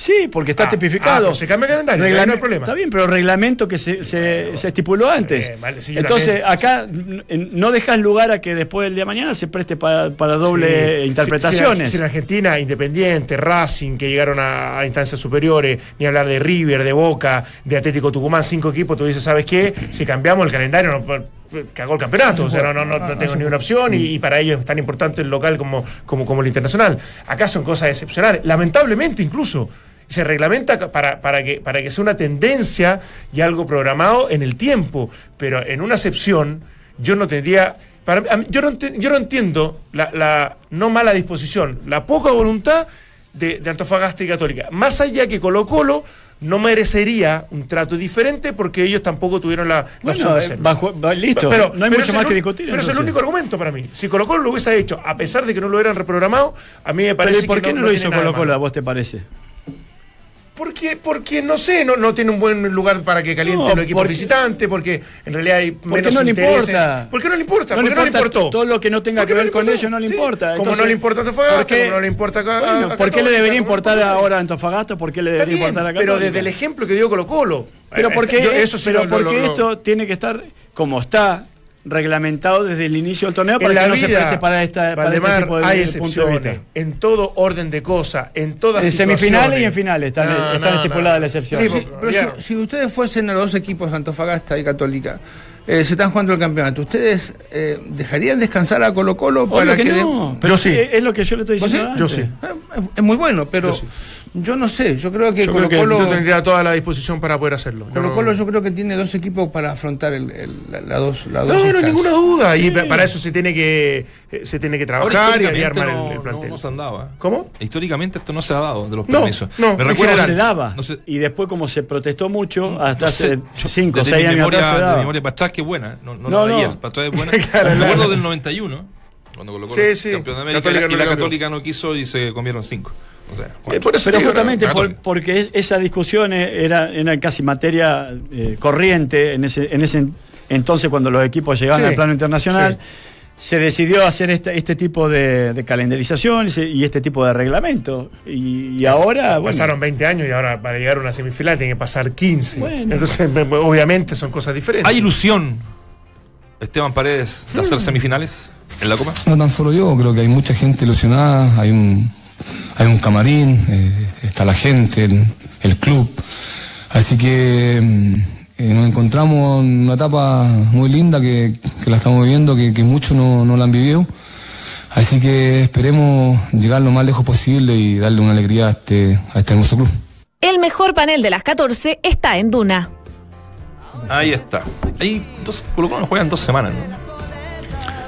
Sí, porque está Ah, tipificado. ah, se cambia el calendario, ahí no hay Reglame- problema. Está bien, pero reglamento que se, se- se estipuló antes. Eh, vale, sí, yo Entonces, también. acá no dejas lugar a que después del día de mañana se preste para, para doble Sí. interpretaciones. Si, si en Argentina, Independiente, Racing, que llegaron a, a instancias superiores, ni hablar de River, de Boca, de Atlético Tucumán, cinco equipos, tú dices, ¿sabes qué? Si cambiamos el calendario, no, cagó el campeonato. O sea, no, no, no, no tengo ni una opción y, y para ellos es tan importante el local como, como, como el internacional. Acá son cosas excepcionales. Lamentablemente, incluso se reglamenta para, para, que, para que sea una tendencia y algo programado en el tiempo, pero en una excepción yo no tendría... Para, yo, no yo no entiendo la, la no mala disposición, la poca voluntad de, de Antofagasta y Católica. Más allá que Colo Colo no merecería un trato diferente porque ellos tampoco tuvieron la, la Bueno, opción de eh, hacerlo. bajo- va- listo, no hay pero mucho más que discutir, Pero es el único argumento para mí. Si Colo Colo lo hubiese hecho, a pesar de que no lo hubieran reprogramado, a mí me Pero parece ¿y por que qué no, lo hizo Colo Colo, a vos te parece? Porque, porque no sé, no, no tiene un buen lugar para que caliente No, los equipos porque- visitantes, porque en realidad hay menos no le importa. ¿Por qué no le importa? No ¿Por le qué no le importó? todo lo que no tenga ¿Por qué que ver con ellos, no le importa. Como no le importa a Antofagasta, ¿por qué? como no le importa acá. Bueno, ¿por qué le debería importar importa- ahora a Antofagasta? ¿Por qué le debería bien, importar a pero desde el ejemplo que dio Colo Colo. Pero eh, porque, yo eso sí pero lo- lo- porque lo- esto tiene que estar como está reglamentado desde el inicio del torneo para en la que no se vida, preste para, esta, para este Valdemar, tipo de, hay de punto de excepciones vista. en todo orden de cosas, en todas En semifinales y en finales están, No, están no, estipuladas no. las excepciones. Sí, Sí, porque- pero si ustedes fuesen a los dos equipos, Antofagasta y Católica, eh, se están jugando el campeonato, ¿ustedes eh, dejarían descansar a Colo Colo Obvio para que que... de- no, pero Yo sí. es, lo que yo le estoy diciendo Yo sí. Eh, es muy bueno, pero yo no sé, yo creo que Yo Colo creo que Colo... yo tendría toda la disposición para poder hacerlo. Colo no- Colo yo creo que tiene dos equipos para afrontar el, el- la, la dos, la dos No, no, ninguna duda. Y pa- para eso se tiene que se tiene que trabajar y, armar no, el, el plantel. no se andaba. ¿Cómo? Históricamente esto no se ha dado de los No, permisos. no, Me recuerda no se daba. sé- y después, como se protestó mucho, hasta no sé, hace yo- 5 o desde 6 mi años de memoria para atrás, que buena. No, no, No, la veía, no. para atrás es buena. Claro, Me claro. acuerdo del 91, cuando colocó Sí, sí. campeón de América Católica y no la. Católica no quiso y se comieron 5. O sea, Eh, cuatro. por eso Pero justamente por- porque esa discusión era, era casi materia eh, corriente en ese, en ese entonces cuando los equipos llegaban Sí, al plano internacional. Se decidió hacer este, este tipo de, de calendarización y, se- y este tipo de reglamento. Y, y ahora. bueno, Pasaron 20 años y ahora para llegar a una semifinal tiene que pasar 15. Bueno. Entonces, me- me- obviamente son cosas diferentes. ¿Hay ilusión, Esteban Paredes, de hacer semifinales en la Copa? No tan solo yo, creo que hay mucha gente ilusionada, hay un, hay un camarín, eh, está la gente, el, el club. Así que mm, eh, nos encontramos en una etapa muy linda que, que la estamos viviendo, que, que muchos no, no la han vivido. Así que esperemos llegar lo más lejos posible y darle una alegría a este, a este hermoso club. El mejor panel de las 14 está en Duna. Ahí está. Ahí dos, Colo juegan dos semanas, ¿no?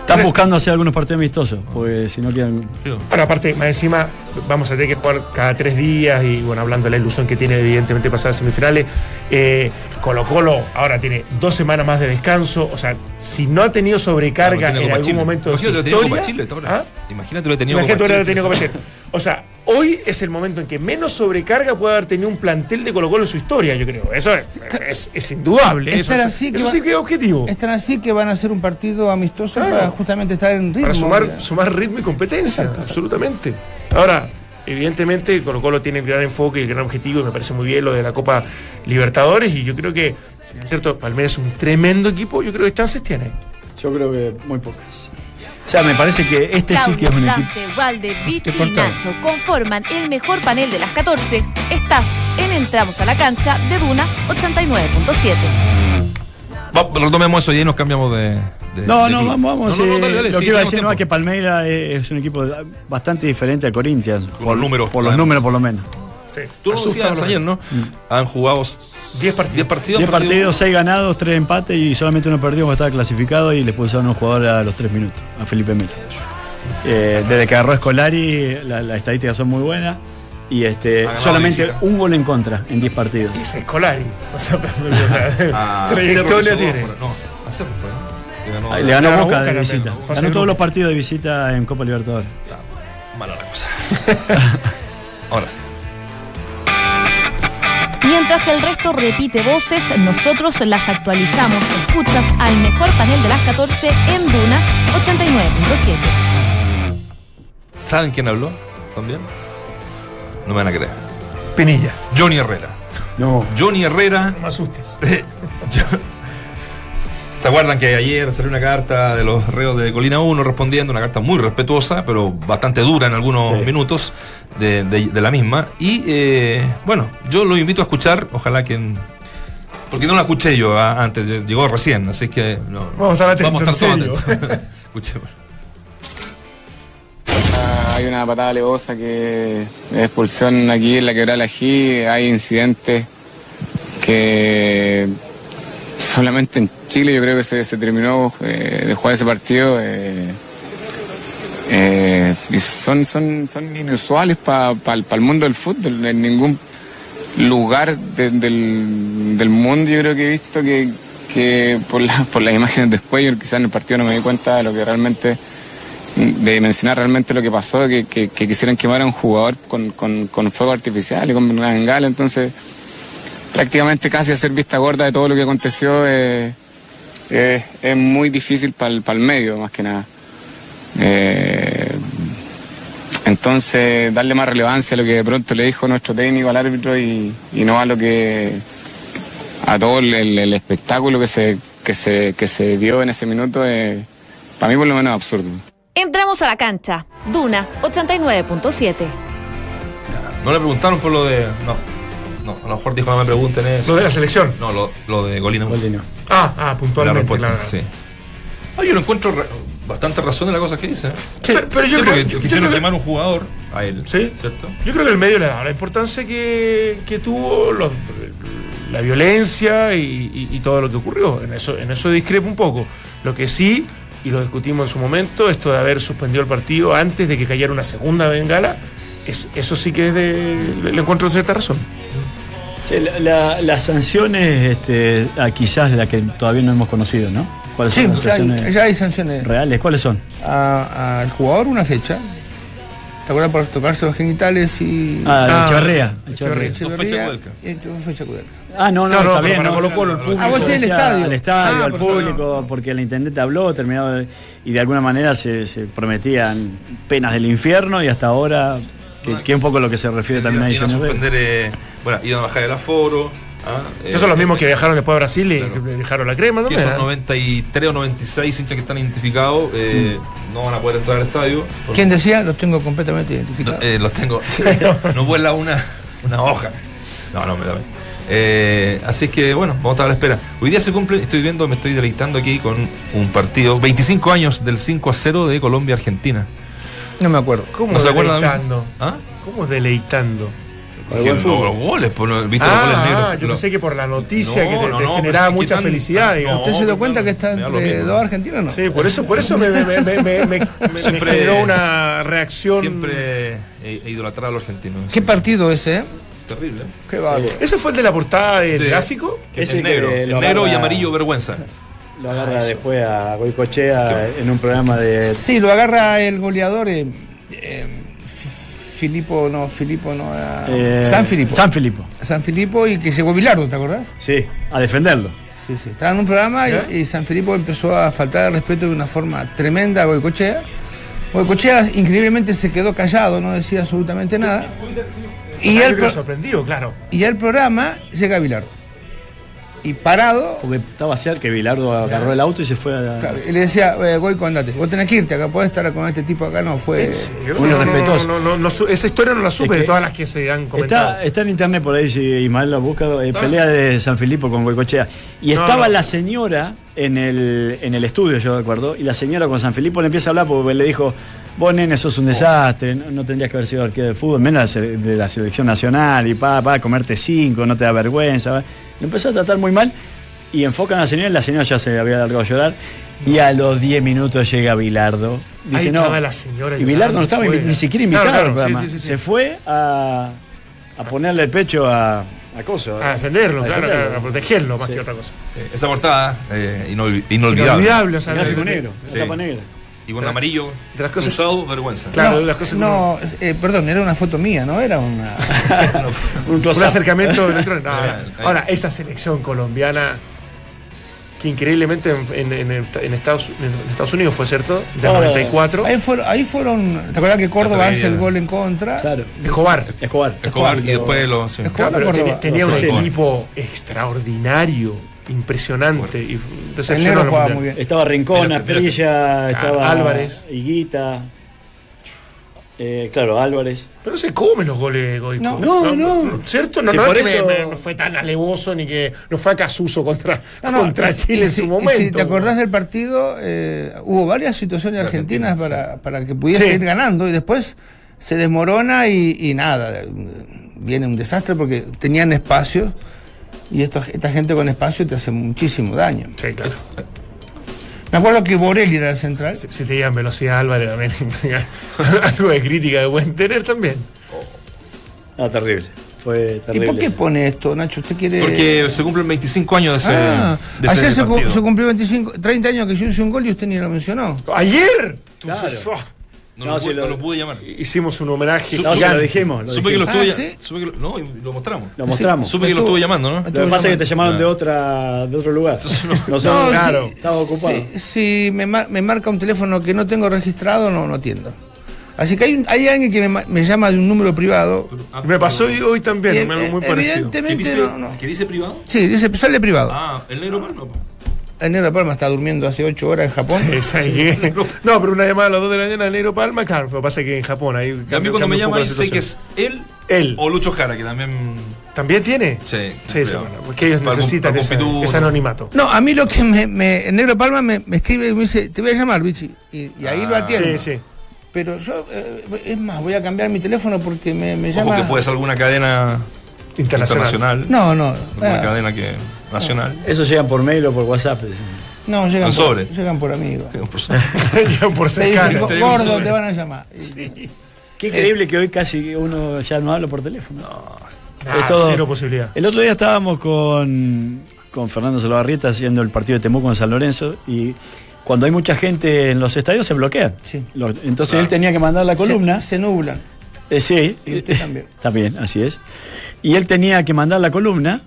Están buscando hacer algunos partidos amistosos, porque si no quieren. Bueno, aparte, más encima, vamos a tener que jugar cada tres días y bueno, hablando de la ilusión que tiene evidentemente pasar a semifinales, eh, Colo Colo ahora tiene dos semanas más de descanso, o sea, si no ha tenido sobrecarga Claro, en algún Chile. momento de su Imagínate lo historia, Copa Chile esta hora. ¿ah? Imagínate lo tenido Imagínate Chile. tenido. O sea, hoy es el momento en que menos sobrecarga puede haber tenido un plantel de Colo Colo en su historia, yo creo. Eso es, es- es indudable. Es Eso, tan es- así que eso va- sí que es objetivo. Están así que van a hacer un partido amistoso Claro. para justamente estar en ritmo. Para sumar, Ya. sumar ritmo y competencia, absolutamente. Ahora, evidentemente, Colo Colo tiene el gran enfoque y el gran objetivo, y me parece muy bien lo de la Copa Libertadores, y yo creo que, si es cierto, Palmeiras es un tremendo equipo, yo creo que chances tiene. Yo creo que muy pocas. O sea, me parece que este sí que Claudio, es un equipo. Walde, Vichy y. Nacho conforman el mejor panel de las 14. Estás en Entramos a la cancha de Duna 89.7. Va, retomemos eso y ahí nos cambiamos de. de- No, de no, vamos, vamos. No, no, no, dale, dale, lo sí, que iba a decir no, es que tiempo. Palmeiras es, un equipo bastante diferente a Corinthians. Por los números, Por los números, por lo menos. Sí, Tú lo asusta, decías ¿no? ayer, ¿no? Han jugado 10 partidos. 10 partidos. 10 han perdido partidos, 6 ganados, 3 empates y solamente uno perdido porque estaba clasificado y le expulsaron a un jugador a los 3 minutos, a Felipe Melo. Eh, desde que agarró Escolari, la- las estadísticas son muy buenas y este, solamente visita. un gol en contra en 10 partidos. Es Escolari. O sea, o sea, Ah, trayectoria tiene. No, fue, ¿no? Le ganó, Le ganó ganó Boca Boca de visita. Ganó todos los partidos de visita en Copa Libertadores. Mala la cosa. Ahora sí. Mientras el resto repite voces, nosotros las actualizamos. Escuchas al mejor panel de las 14 en Duna 89.7. ¿Saben quién habló también? No me van a creer. Pinilla. Johnny Herrera. No. Johnny Herrera. No me asustes. ¿Se acuerdan que ayer salió una carta de los reos de Colina 1 respondiendo, una carta muy respetuosa, pero bastante dura en algunos Sí. minutos de, de- de la misma? Y eh, bueno, yo lo invito a escuchar, ojalá que en Porque no la escuché yo ah, antes, llegó recién, así que no, Vamos a estar atentos, Vamos a estar todos atentos. Escuchemos. Hay una patada levosa que es expulsión aquí en la quebrada del Ají. Hay incidentes que solamente en Chile yo creo que se, se terminó eh, de jugar ese partido. eh, eh, son, son, son inusuales para el mundo del fútbol. En ningún lugar de- del, del mundo yo creo que he visto que, que por, la- por las imágenes después, quizás en el partido no me di cuenta de lo que realmente de mencionar realmente lo que pasó, que, que- que quisieran quemar a un jugador con, fuego artificial y con una bengala, entonces prácticamente casi hacer vista gorda de todo lo que aconteció eh, eh, es muy difícil para el medio, más que nada. Eh, entonces, darle más relevancia a lo que de pronto le dijo nuestro técnico al árbitro y, no a lo que a todo el, espectáculo que se, que se, que se vio en ese minuto, para mí por lo menos absurdo. Entramos a la cancha. Duna 89.7. No le preguntaron por lo de. No. No, a lo mejor dijo no me pregunten eso. Lo de la selección. No, lo, lo de Golino. Ah, ah, La puntualmente. respuesta, claro. sí. Ah, yo no encuentro bastante razón en la cosa que dice. ¿eh? Pero, pero yo Sí, creo yo quisieron creo que- quemar un jugador a él. Sí. ¿Cierto? Yo creo que el medio le da la importancia que, que tuvo los- la violencia y, y- y todo lo que ocurrió. En eso, en eso discrepo un poco. Lo que sí, y lo discutimos en su momento, esto de haber suspendido el partido antes de que cayera una segunda bengala, es, eso sí que es de. Le encuentro cierta razón. Sí, la- la- las sanciones, este, ah, quizás la que todavía no hemos conocido, ¿no? ¿Cuáles Sí, son las ya hay, sanciones ya hay sanciones. reales? ¿Cuáles son? Al jugador una fecha. ¿Te acuerdas por tocarse los genitales y. Ah, Ah, Echeverría. Echeverría. Ah, no, no, No, no, está bien. no, Colo Colo, el no, público. Ah, vos sí, el estadio. Al estadio, Ah, al público, porque el intendente habló, terminado de- y de alguna manera se, se prometían penas del infierno y hasta ahora, que, que es un poco lo que se refiere también a suspender. eh, bueno, iban a bajar el aforo. Ah, eh, Esos son los mismos que viajaron después a Brasil y Claro. que dejaron la crema Que también. son ¿eh? 93 o 96 hinchas que están identificados. eh, No van a poder entrar al estadio. porque- ¿Quién decía? Los tengo completamente No, identificados. eh, los tengo. no vuela una, una hoja. No, no, me da. Eh, así que bueno, vamos a estar a la espera. Hoy día se cumple, estoy viendo, me estoy deleitando aquí con un partido. 25 años del 5 a 0 de Colombia-Argentina. No me acuerdo. ¿Cómo ¿No se acuerdan? deleitando? ¿Ah? ¿Cómo deleitando? Que los, los goles, por ¿viste los goles Ah, negros? ah, yo pensé que por la noticia No, que te, no, te no, generaba mucha tan- felicidad, tan- digamos. ¿Usted se dio cuenta que está entre dos argentinos o no? Sí, por eso, por eso me, me- me- me- me- me- me Siempre- generó una reacción. Siempre he, he idolatrado a los argentinos. ¿Qué partido ese, eh? Terrible. Qué bárbaro. ¿Ese fue el de la portada del De- gráfico? Que Ese es negro, que el negro y amarillo vergüenza. Lo agarra después a Goicochea en un programa de. Sí, lo agarra el goleador. eh, eh, Filipo, no, Filipo, no. era- eh, San Filipo. San Filipo, San Filipo y que llegó Bilardo, ¿te acordás? sí, a defenderlo. Sí, sí. Estaba en un programa y, y San Filipo empezó a faltar el respeto de una forma tremenda a Goicochea. Goicochea increíblemente se quedó callado, no decía absolutamente nada. Y pro- sorprendido, claro. y al programa llega Bilardo. Y parado, Porque estaba cerca que Bilardo agarró el auto y se fue a. claro, y le decía, eh, Goico, andate, vos tenés que irte acá, podés estar con este tipo acá, no fue. Yo Muy no, no, respetuoso. no, no, no, su- esa historia no la supe Es que de todas las que se han comentado. Está, está en internet por ahí, si Ismael lo busca, eh, pelea de San Filipo con Goicochea. Y No, estaba no. la señora en el, en el estudio, yo recuerdo, y la señora con San Filipo le empieza a hablar porque le dijo, vos nene, sos un desastre, no, no tendrías que haber sido arquero de fútbol, menos de la selección nacional, y pa, pa, comerte cinco, no te da vergüenza. Lo empezó a tratar muy mal, y enfocan a la señora, y la señora ya se había largado a llorar, y a los 10 minutos llega Bilardo. Dice, Ahí no, estaba la señora y Bilardo no estaba ni siquiera invitado Claro, al claro, programa. sí, sí, sí, Se fue a, a ponerle el pecho a, a Coso. A defenderlo, A claro, defenderlo. claro, a protegerlo más Sí. que otra cosa. Sí, Esa portada, eh, inolvi- inolvidable. Inolvidable, o sea, de- negro, Sí. la tapa negra. Y con amarillo, De las cosas- cruzado, vergüenza. Claro, no, de las cosas que no, eh, perdón, era una foto mía, no era una. Un Un acercamiento electrónico. No, no. Ahí. Ahora, esa selección colombiana, que increíblemente en, en- en- en Estados, en Estados Unidos fue cierto, del Ahora, 94, Ahí fueron, ahí fueron. ¿Te acuerdas que Córdoba hace el gol en contra? Claro. Escobar. Escobar. Escobar y después lo. sí. Escobar. Claro, pero tenía, un Sí. equipo extraordinario, impresionante. Y jugaba Mundial. muy bien. Estaba Rincón. Asprilla, estaba Álvarez. Higuita. Eh, claro, Álvarez. Pero se comen los goles Goico. No. No, no. ¿Cierto? No, Sí, no, por es que eso- me- me- no fue tan alevoso ni que no fue a Casuso contra, No, no, contra y- Chile y en su y momento. Si te acordás del partido, eh, hubo varias situaciones argentinas para, para que pudiese Sí. ir ganando y después se desmorona y, y nada, viene un desastre porque tenían espacio y esto, esta gente con espacio te hace muchísimo daño. Sí, claro. Me acuerdo que Borelli era el central. Si, si te digan velocidad Álvarez también. algo de crítica que pueden tener también. No, terrible. Fue ¿Y terrible. por qué pone esto, Nacho? ¿Usted quiere...? Porque se cumplen 25 años de ese, Ah, de ese ayer se, cu- partido. se cumplió 25, 30 años que yo hice un gol y usted ni lo mencionó. ¡Ayer! Claro. No, No, lo, sí, pude, lo- no lo pude llamar. Hicimos un homenaje. No, sí, gigante. lo dijimos. Lo Supe que lo estuve Ah, ya- ¿sí? supe que lo- no, lo mostramos. Lo mostramos. Supe que lo Estuvo- estuve llamando, ¿no? Lo que pasa es que te llamaron de otra de otro lugar. Nosotros No, claro. si- estaba ocupado. Si, si me, mar- me marca un teléfono que no tengo registrado, no, no atiendo. Así que hay, un- hay alguien que me, ma- me llama de un número privado. Me pasó hoy, hoy también, Y, algo muy parecido. ¿Qué Evidentemente dice, no, no. ¿Qué dice privado? Sí, dice, sale privado. Ah, el negro Palma. El negro Palma está durmiendo hace 8 horas en Japón. No, pero una llamada a las 2 de la mañana de Negro Palma, claro, pero pasa que en Japón ahí. Y a mí cambia- cuando me llama la sé que es él, Él. o Lucho Jara, que también... ¿También tiene? Sí, Sí, sí, bueno, porque ellos Para necesitan esa- ese anonimato. No, a mí lo que me. me- el negro Palma me, me escribe y me dice: Te voy a llamar, bichi. Y, y ahí lo Ah. atiendo. Sí, sí. Pero yo, eh, es más, voy a cambiar mi teléfono porque me, me Ojo llama. que puede ser alguna cadena Internacional. internacional. No, no. Alguna ah, cadena que nacional. Eso llegan por mail o por WhatsApp. no, llegan por, sobre. llegan por amigos. Por supuesto. Ya por Te dicen, cercano. "Go- te digo un gordo, sobre". te van a llamar. Qué increíble que hoy casi uno ya no habla por teléfono. Ah, Es todo- cero posibilidad. El otro día estábamos con, con Fernando Salabarrieta haciendo el partido de Temuco en San Lorenzo y cuando hay mucha gente en los estadios se bloquean. Sí. Entonces él tenía que mandar la columna. Se, se nublan. Eh, sí. Y usted también. También, así es. Y él tenía que mandar la columna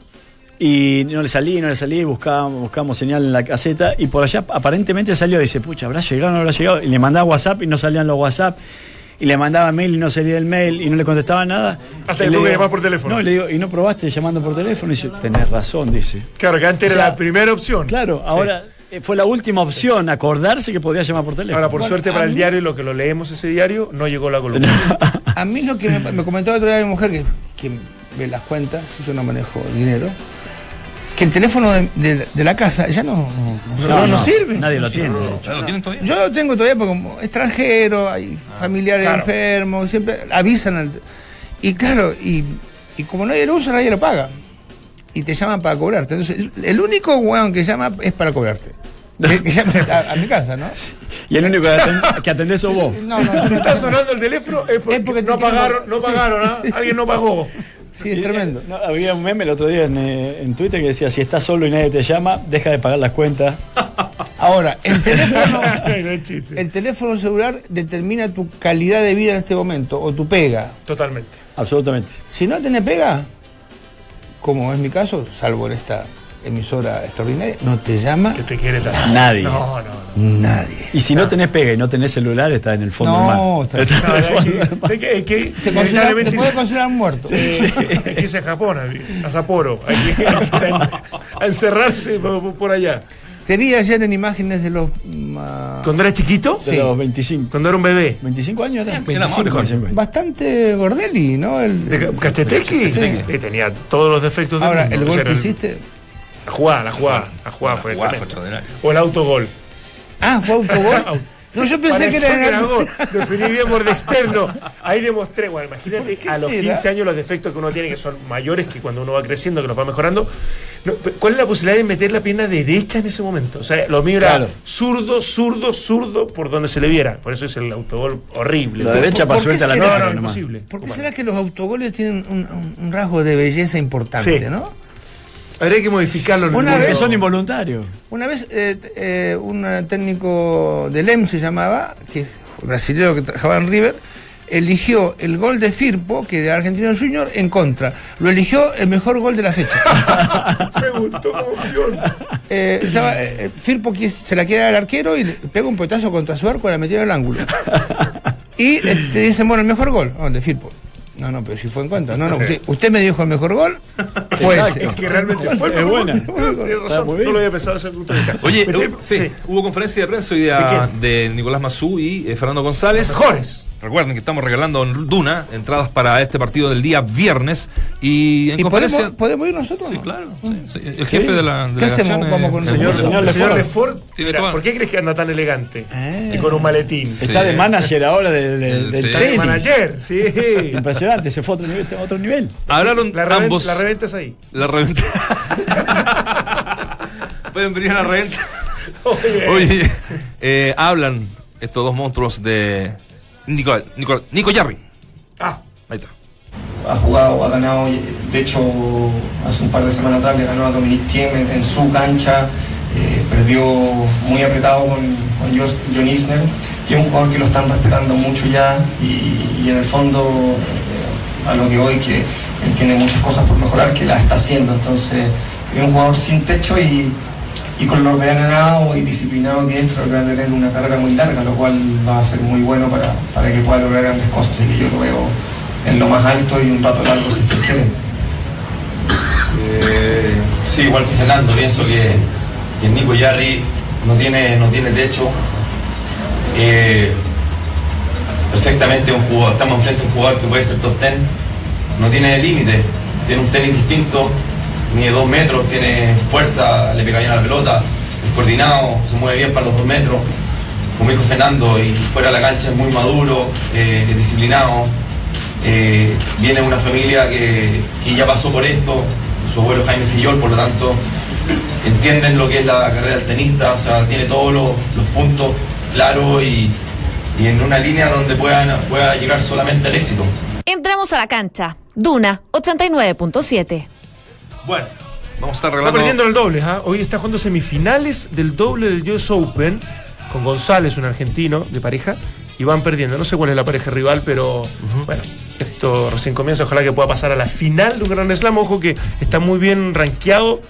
y no le salía, no le salía, y buscábamos, buscábamos señal en la caseta y por allá aparentemente salió y dice, pucha, ¿habrá llegado o no habrá llegado? Y le mandaba WhatsApp y no salían los WhatsApp. Y le mandaba mail y no salía el mail y no le contestaba nada. Hasta que tuve que llamar por teléfono. No, le digo, ¿y no probaste llamando por teléfono? Y dice, tenés razón, dice. Claro, que antes O sea, era la primera opción. Claro, ahora fue la última opción, acordarse que podía llamar por teléfono. Ahora, por Bueno, suerte para el mí- diario, lo que lo leemos ese diario, no llegó la columna. A mí lo que me, me comentó el otro día mi mujer, que, que ve las cuentas, yo no manejo dinero, que el teléfono de, de- de la casa ya no, no, No, no sirve. Nadie lo tiene. Yo lo tengo todavía porque como extranjero, hay familiares claro. enfermos, siempre avisan. al- y claro, y, y como nadie lo usa, nadie lo paga. Y te llaman para cobrarte. Entonces, el, el único weón que llama es para cobrarte. Que- que llama a, a mi casa, ¿no? Y el único que atend- que atendés sos vos. No, no, Si está sonando el teléfono es porque, Es porque no pagaron, no sí. pagaron, ¿ah? Alguien no pagó. Sí, es tremendo. No, había un meme el otro día en, eh, en Twitter que decía, si estás solo y nadie te llama, deja de pagar las cuentas. Ahora, el teléfono, el teléfono celular determina tu calidad de vida en este momento, o tu pega. Totalmente. Absolutamente. Si no tenés pega, como es mi caso, salvo en esta emisora extraordinaria, no te llama Que te quiere tanto. Nadie. No, no, no. nadie. Y si no tenés pega y no tenés celular, está en el fondo No, del mar. está- No, hay que- hay que- hay que- Te, puede considerar muerto. Sí, hay que irse a Japón, a, Sapporo. Hay que, hay que a encerrarse por, por allá. Te vi ayer en imágenes de los. ah, ¿Cuando era chiquito? De Sí. los 25. Cuando era un bebé. 25 años era. Era 25, mejor. 25 años. bastante gordelli, ¿no? El- ¿De Ca- Cachetequi? Sí. Eh, tenía todos los defectos del ahora, mundo. el gol que hiciste. La jugada, la jugada. La jugada fue tremenda. fue. O el autogol. Ah, fue autogol. No, yo pensé que era. gol. Definí bien por de externo. Ahí demostré, bueno, imagínate a los será? 15 años los defectos que uno tiene, que son mayores que cuando uno va creciendo, que los va mejorando. No, ¿Cuál es la posibilidad de meter la pierna derecha en ese momento? O sea, lo mío era Claro. zurdo, zurdo, zurdo por donde se le viera. Por eso es el autogol horrible. La derecha ¿Por para a la será? No, no, imposible. ¿Por qué será que los autogoles tienen un, un- un rasgo de belleza importante, Sí. no? Habría que modificarlo. en el Una. Porque vez- son involuntarios. Una vez eh, eh, un técnico del EM se llamaba, que es brasileño que trabajaba en River, eligió el gol de Firpo, que era Argentino Junior, en contra. Lo eligió el mejor gol de la fecha. Me gustó como opción. Eh, estaba, eh, Firpo se la quiere dar al arquero y le pega un potazo contra su arco y la metió en el ángulo. Y este, dicen, bueno, el mejor gol, oh, el de Firpo. No, no, pero si fue en contra. No, no, usted, usted me dijo el mejor gol, fue ese. Es que realmente fue el Es buena. gol. Tienes Está razón. muy No lo había pensado ese punto de vista. Oye, hu- sí, hubo conferencia de prensa hoy día ¿De de, Nicolás Mazú y eh, Fernando González. Los mejores. Recuerden que estamos regalando en Duna entradas para este partido del día viernes. Y en ¿Y conferencia. podemos, podemos ir nosotros? Sí, no? claro. sí, sí. El jefe de la. ¿Qué hacemos? Vamos con el Señor, Señor señor, Lefort. Lefort, Tiene mira, toda- ¿por qué crees que anda tan elegante? Ah. Y con un maletín. Sí. Está de manager ahora del, del, del Sí. Está de manager, sí. Impresionante, se fue a otro nivel. a otro nivel. Hablaron La, reven- ambos. la reventa es ahí. La reventa. Pueden venir a la reventa. Oye, Oye, eh, hablan estos dos monstruos de Nico, Nico, Nico Yarri. Ah, Ahí está. ha jugado, ha ganado, de hecho hace un par de semanas atrás le ganó a Dominic Thiem en, en su cancha, eh, perdió muy apretado con, con John Isner. Y es un jugador que lo están respetando mucho ya. Y, y en el fondo eh, a lo que hoy que él tiene muchas cosas por mejorar que las está haciendo, entonces es un jugador sin techo y, y con lo ordenado y disciplinado que es, creo va a tener una carrera muy larga, lo cual va a ser muy bueno para, para que pueda lograr grandes cosas, así que yo lo veo en lo más alto y un rato largo si ustedes quieren. Eh, sí, igual que Fernando, pienso que, que Nico Yarri no tiene, no tiene techo. Eh, perfectamente un jugador, estamos enfrente a un jugador que puede ser top 10, no tiene límite, tiene un tenis distinto, ni de dos metros, tiene fuerza, le pega bien a la pelota, es coordinado, se mueve bien para los dos metros. Como dijo Fernando, y fuera de la cancha es muy maduro, eh, es disciplinado, eh, viene una familia que, que ya pasó por esto, su abuelo Jaime Fillol, por lo tanto, entienden lo que es la carrera del tenista, o sea, tiene todos los, los puntos claros y, y en una línea donde puedan, pueda llegar solamente al éxito. Entramos a la cancha. Duna 89.7. Bueno, vamos a estar está regalando. perdiendo el doble. ¿ah? Hoy está jugando semifinales del doble del US Open con González, un argentino de pareja, y van perdiendo. No sé cuál es la pareja rival, pero bueno, esto recién comienza. Ojalá que pueda pasar a la final de un Gran Slam. Ojo que está muy bien rankeado.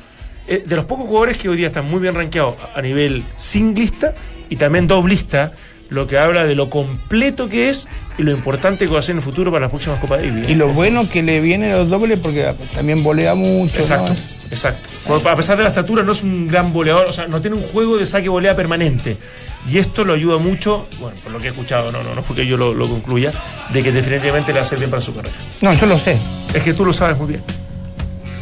eh, de los pocos jugadores que hoy día están muy bien rankeados a nivel singlista y también doblista, lo que habla de lo completo que es y lo importante que va a ser en el futuro para las próximas Copa Davis. ¿eh? Y lo bueno que le viene los dobles porque también volea mucho. Exacto, ¿no? exacto. A pesar de la estatura, no es un gran voleador, o sea, no tiene un juego de saque volea permanente. Y esto lo ayuda mucho, bueno, por lo que he escuchado, no, no, no es porque yo lo, lo concluya, de que definitivamente le va a hacer bien para su carrera. No, yo lo sé. Es que tú lo sabes muy bien.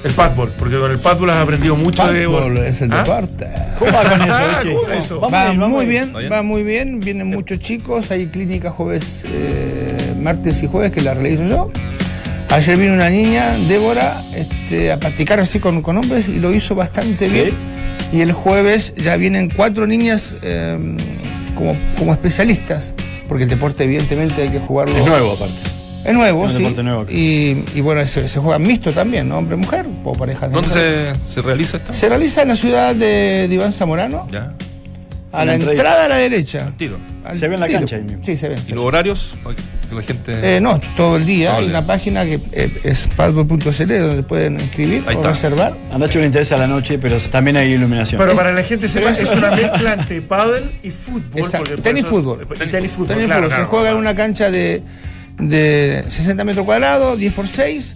El padball, porque con el padball has aprendido mucho de. Padball es el ¿Ah? deporte. ¿Cómo va con eso, Ah? ¿cómo eso? Va muy bien. ¿Va bien? va muy bien. Vienen muchos chicos. Hay clínica jueves, eh, martes y jueves que la realizo yo. Ayer vino una niña, Débora, este, a practicar así con, con hombres y lo hizo bastante ¿Sí? bien. Y el jueves ya vienen cuatro niñas eh, como, como especialistas, porque el deporte evidentemente hay que jugarlo. Es nuevo, aparte. Es nuevo, Es un sí. nuevo, y, y bueno, se, se juega mixto también, ¿no? Hombre-mujer o parejas. de ¿Dónde se, se realiza esto? Se realiza en la ciudad de, de Iván Zamorano, Ya. a la la entrada. entrada a la derecha. Tiro. Al Se ve en la tiro. cancha ahí mismo. Sí, se ve. ¿Y los horarios? Que la gente. Eh, no, todo el día. Todo Hay día. una página que eh, es padbo.cl donde pueden inscribir Ahí o está. reservar. A Nacho le interesa la noche, pero también hay iluminación. Pero para la gente sepa, Pero es una mezcla entre pádel y fútbol. Exacto. Tenis fútbol. y tenis fútbol. Tenis fútbol. claro, se juega en una cancha de, de 60 metros cuadrados, 10 por 6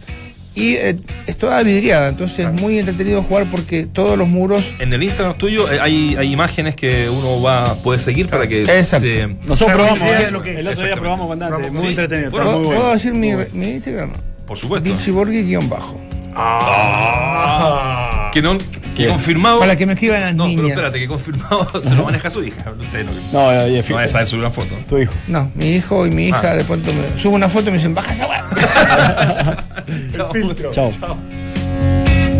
y eh, es toda vidriada. Entonces es muy entretenido jugar porque todos los muros. En el Instagram tuyo eh, hay, hay imágenes que uno va puede seguir para que Exacto. se. Nosotros probamos, ¿eh? lo que el otro día probamos con Dante, muy sí. entretenido, Bueno, muy ¿Puedo bueno. decir mi, mi Instagram? Por supuesto. Vichyborghi guion bajo. Ah. Que, no, que confirmado. Para que me escriban las no, pero niñas. espérate, que confirmado se lo maneja su hija. Usted no, No, no fijo. va a saber subir una foto. Tu hijo. No, mi hijo y mi hija Ah. de pronto me subo una foto y me dicen, baja esa weá. El filtro. Chao. Chao.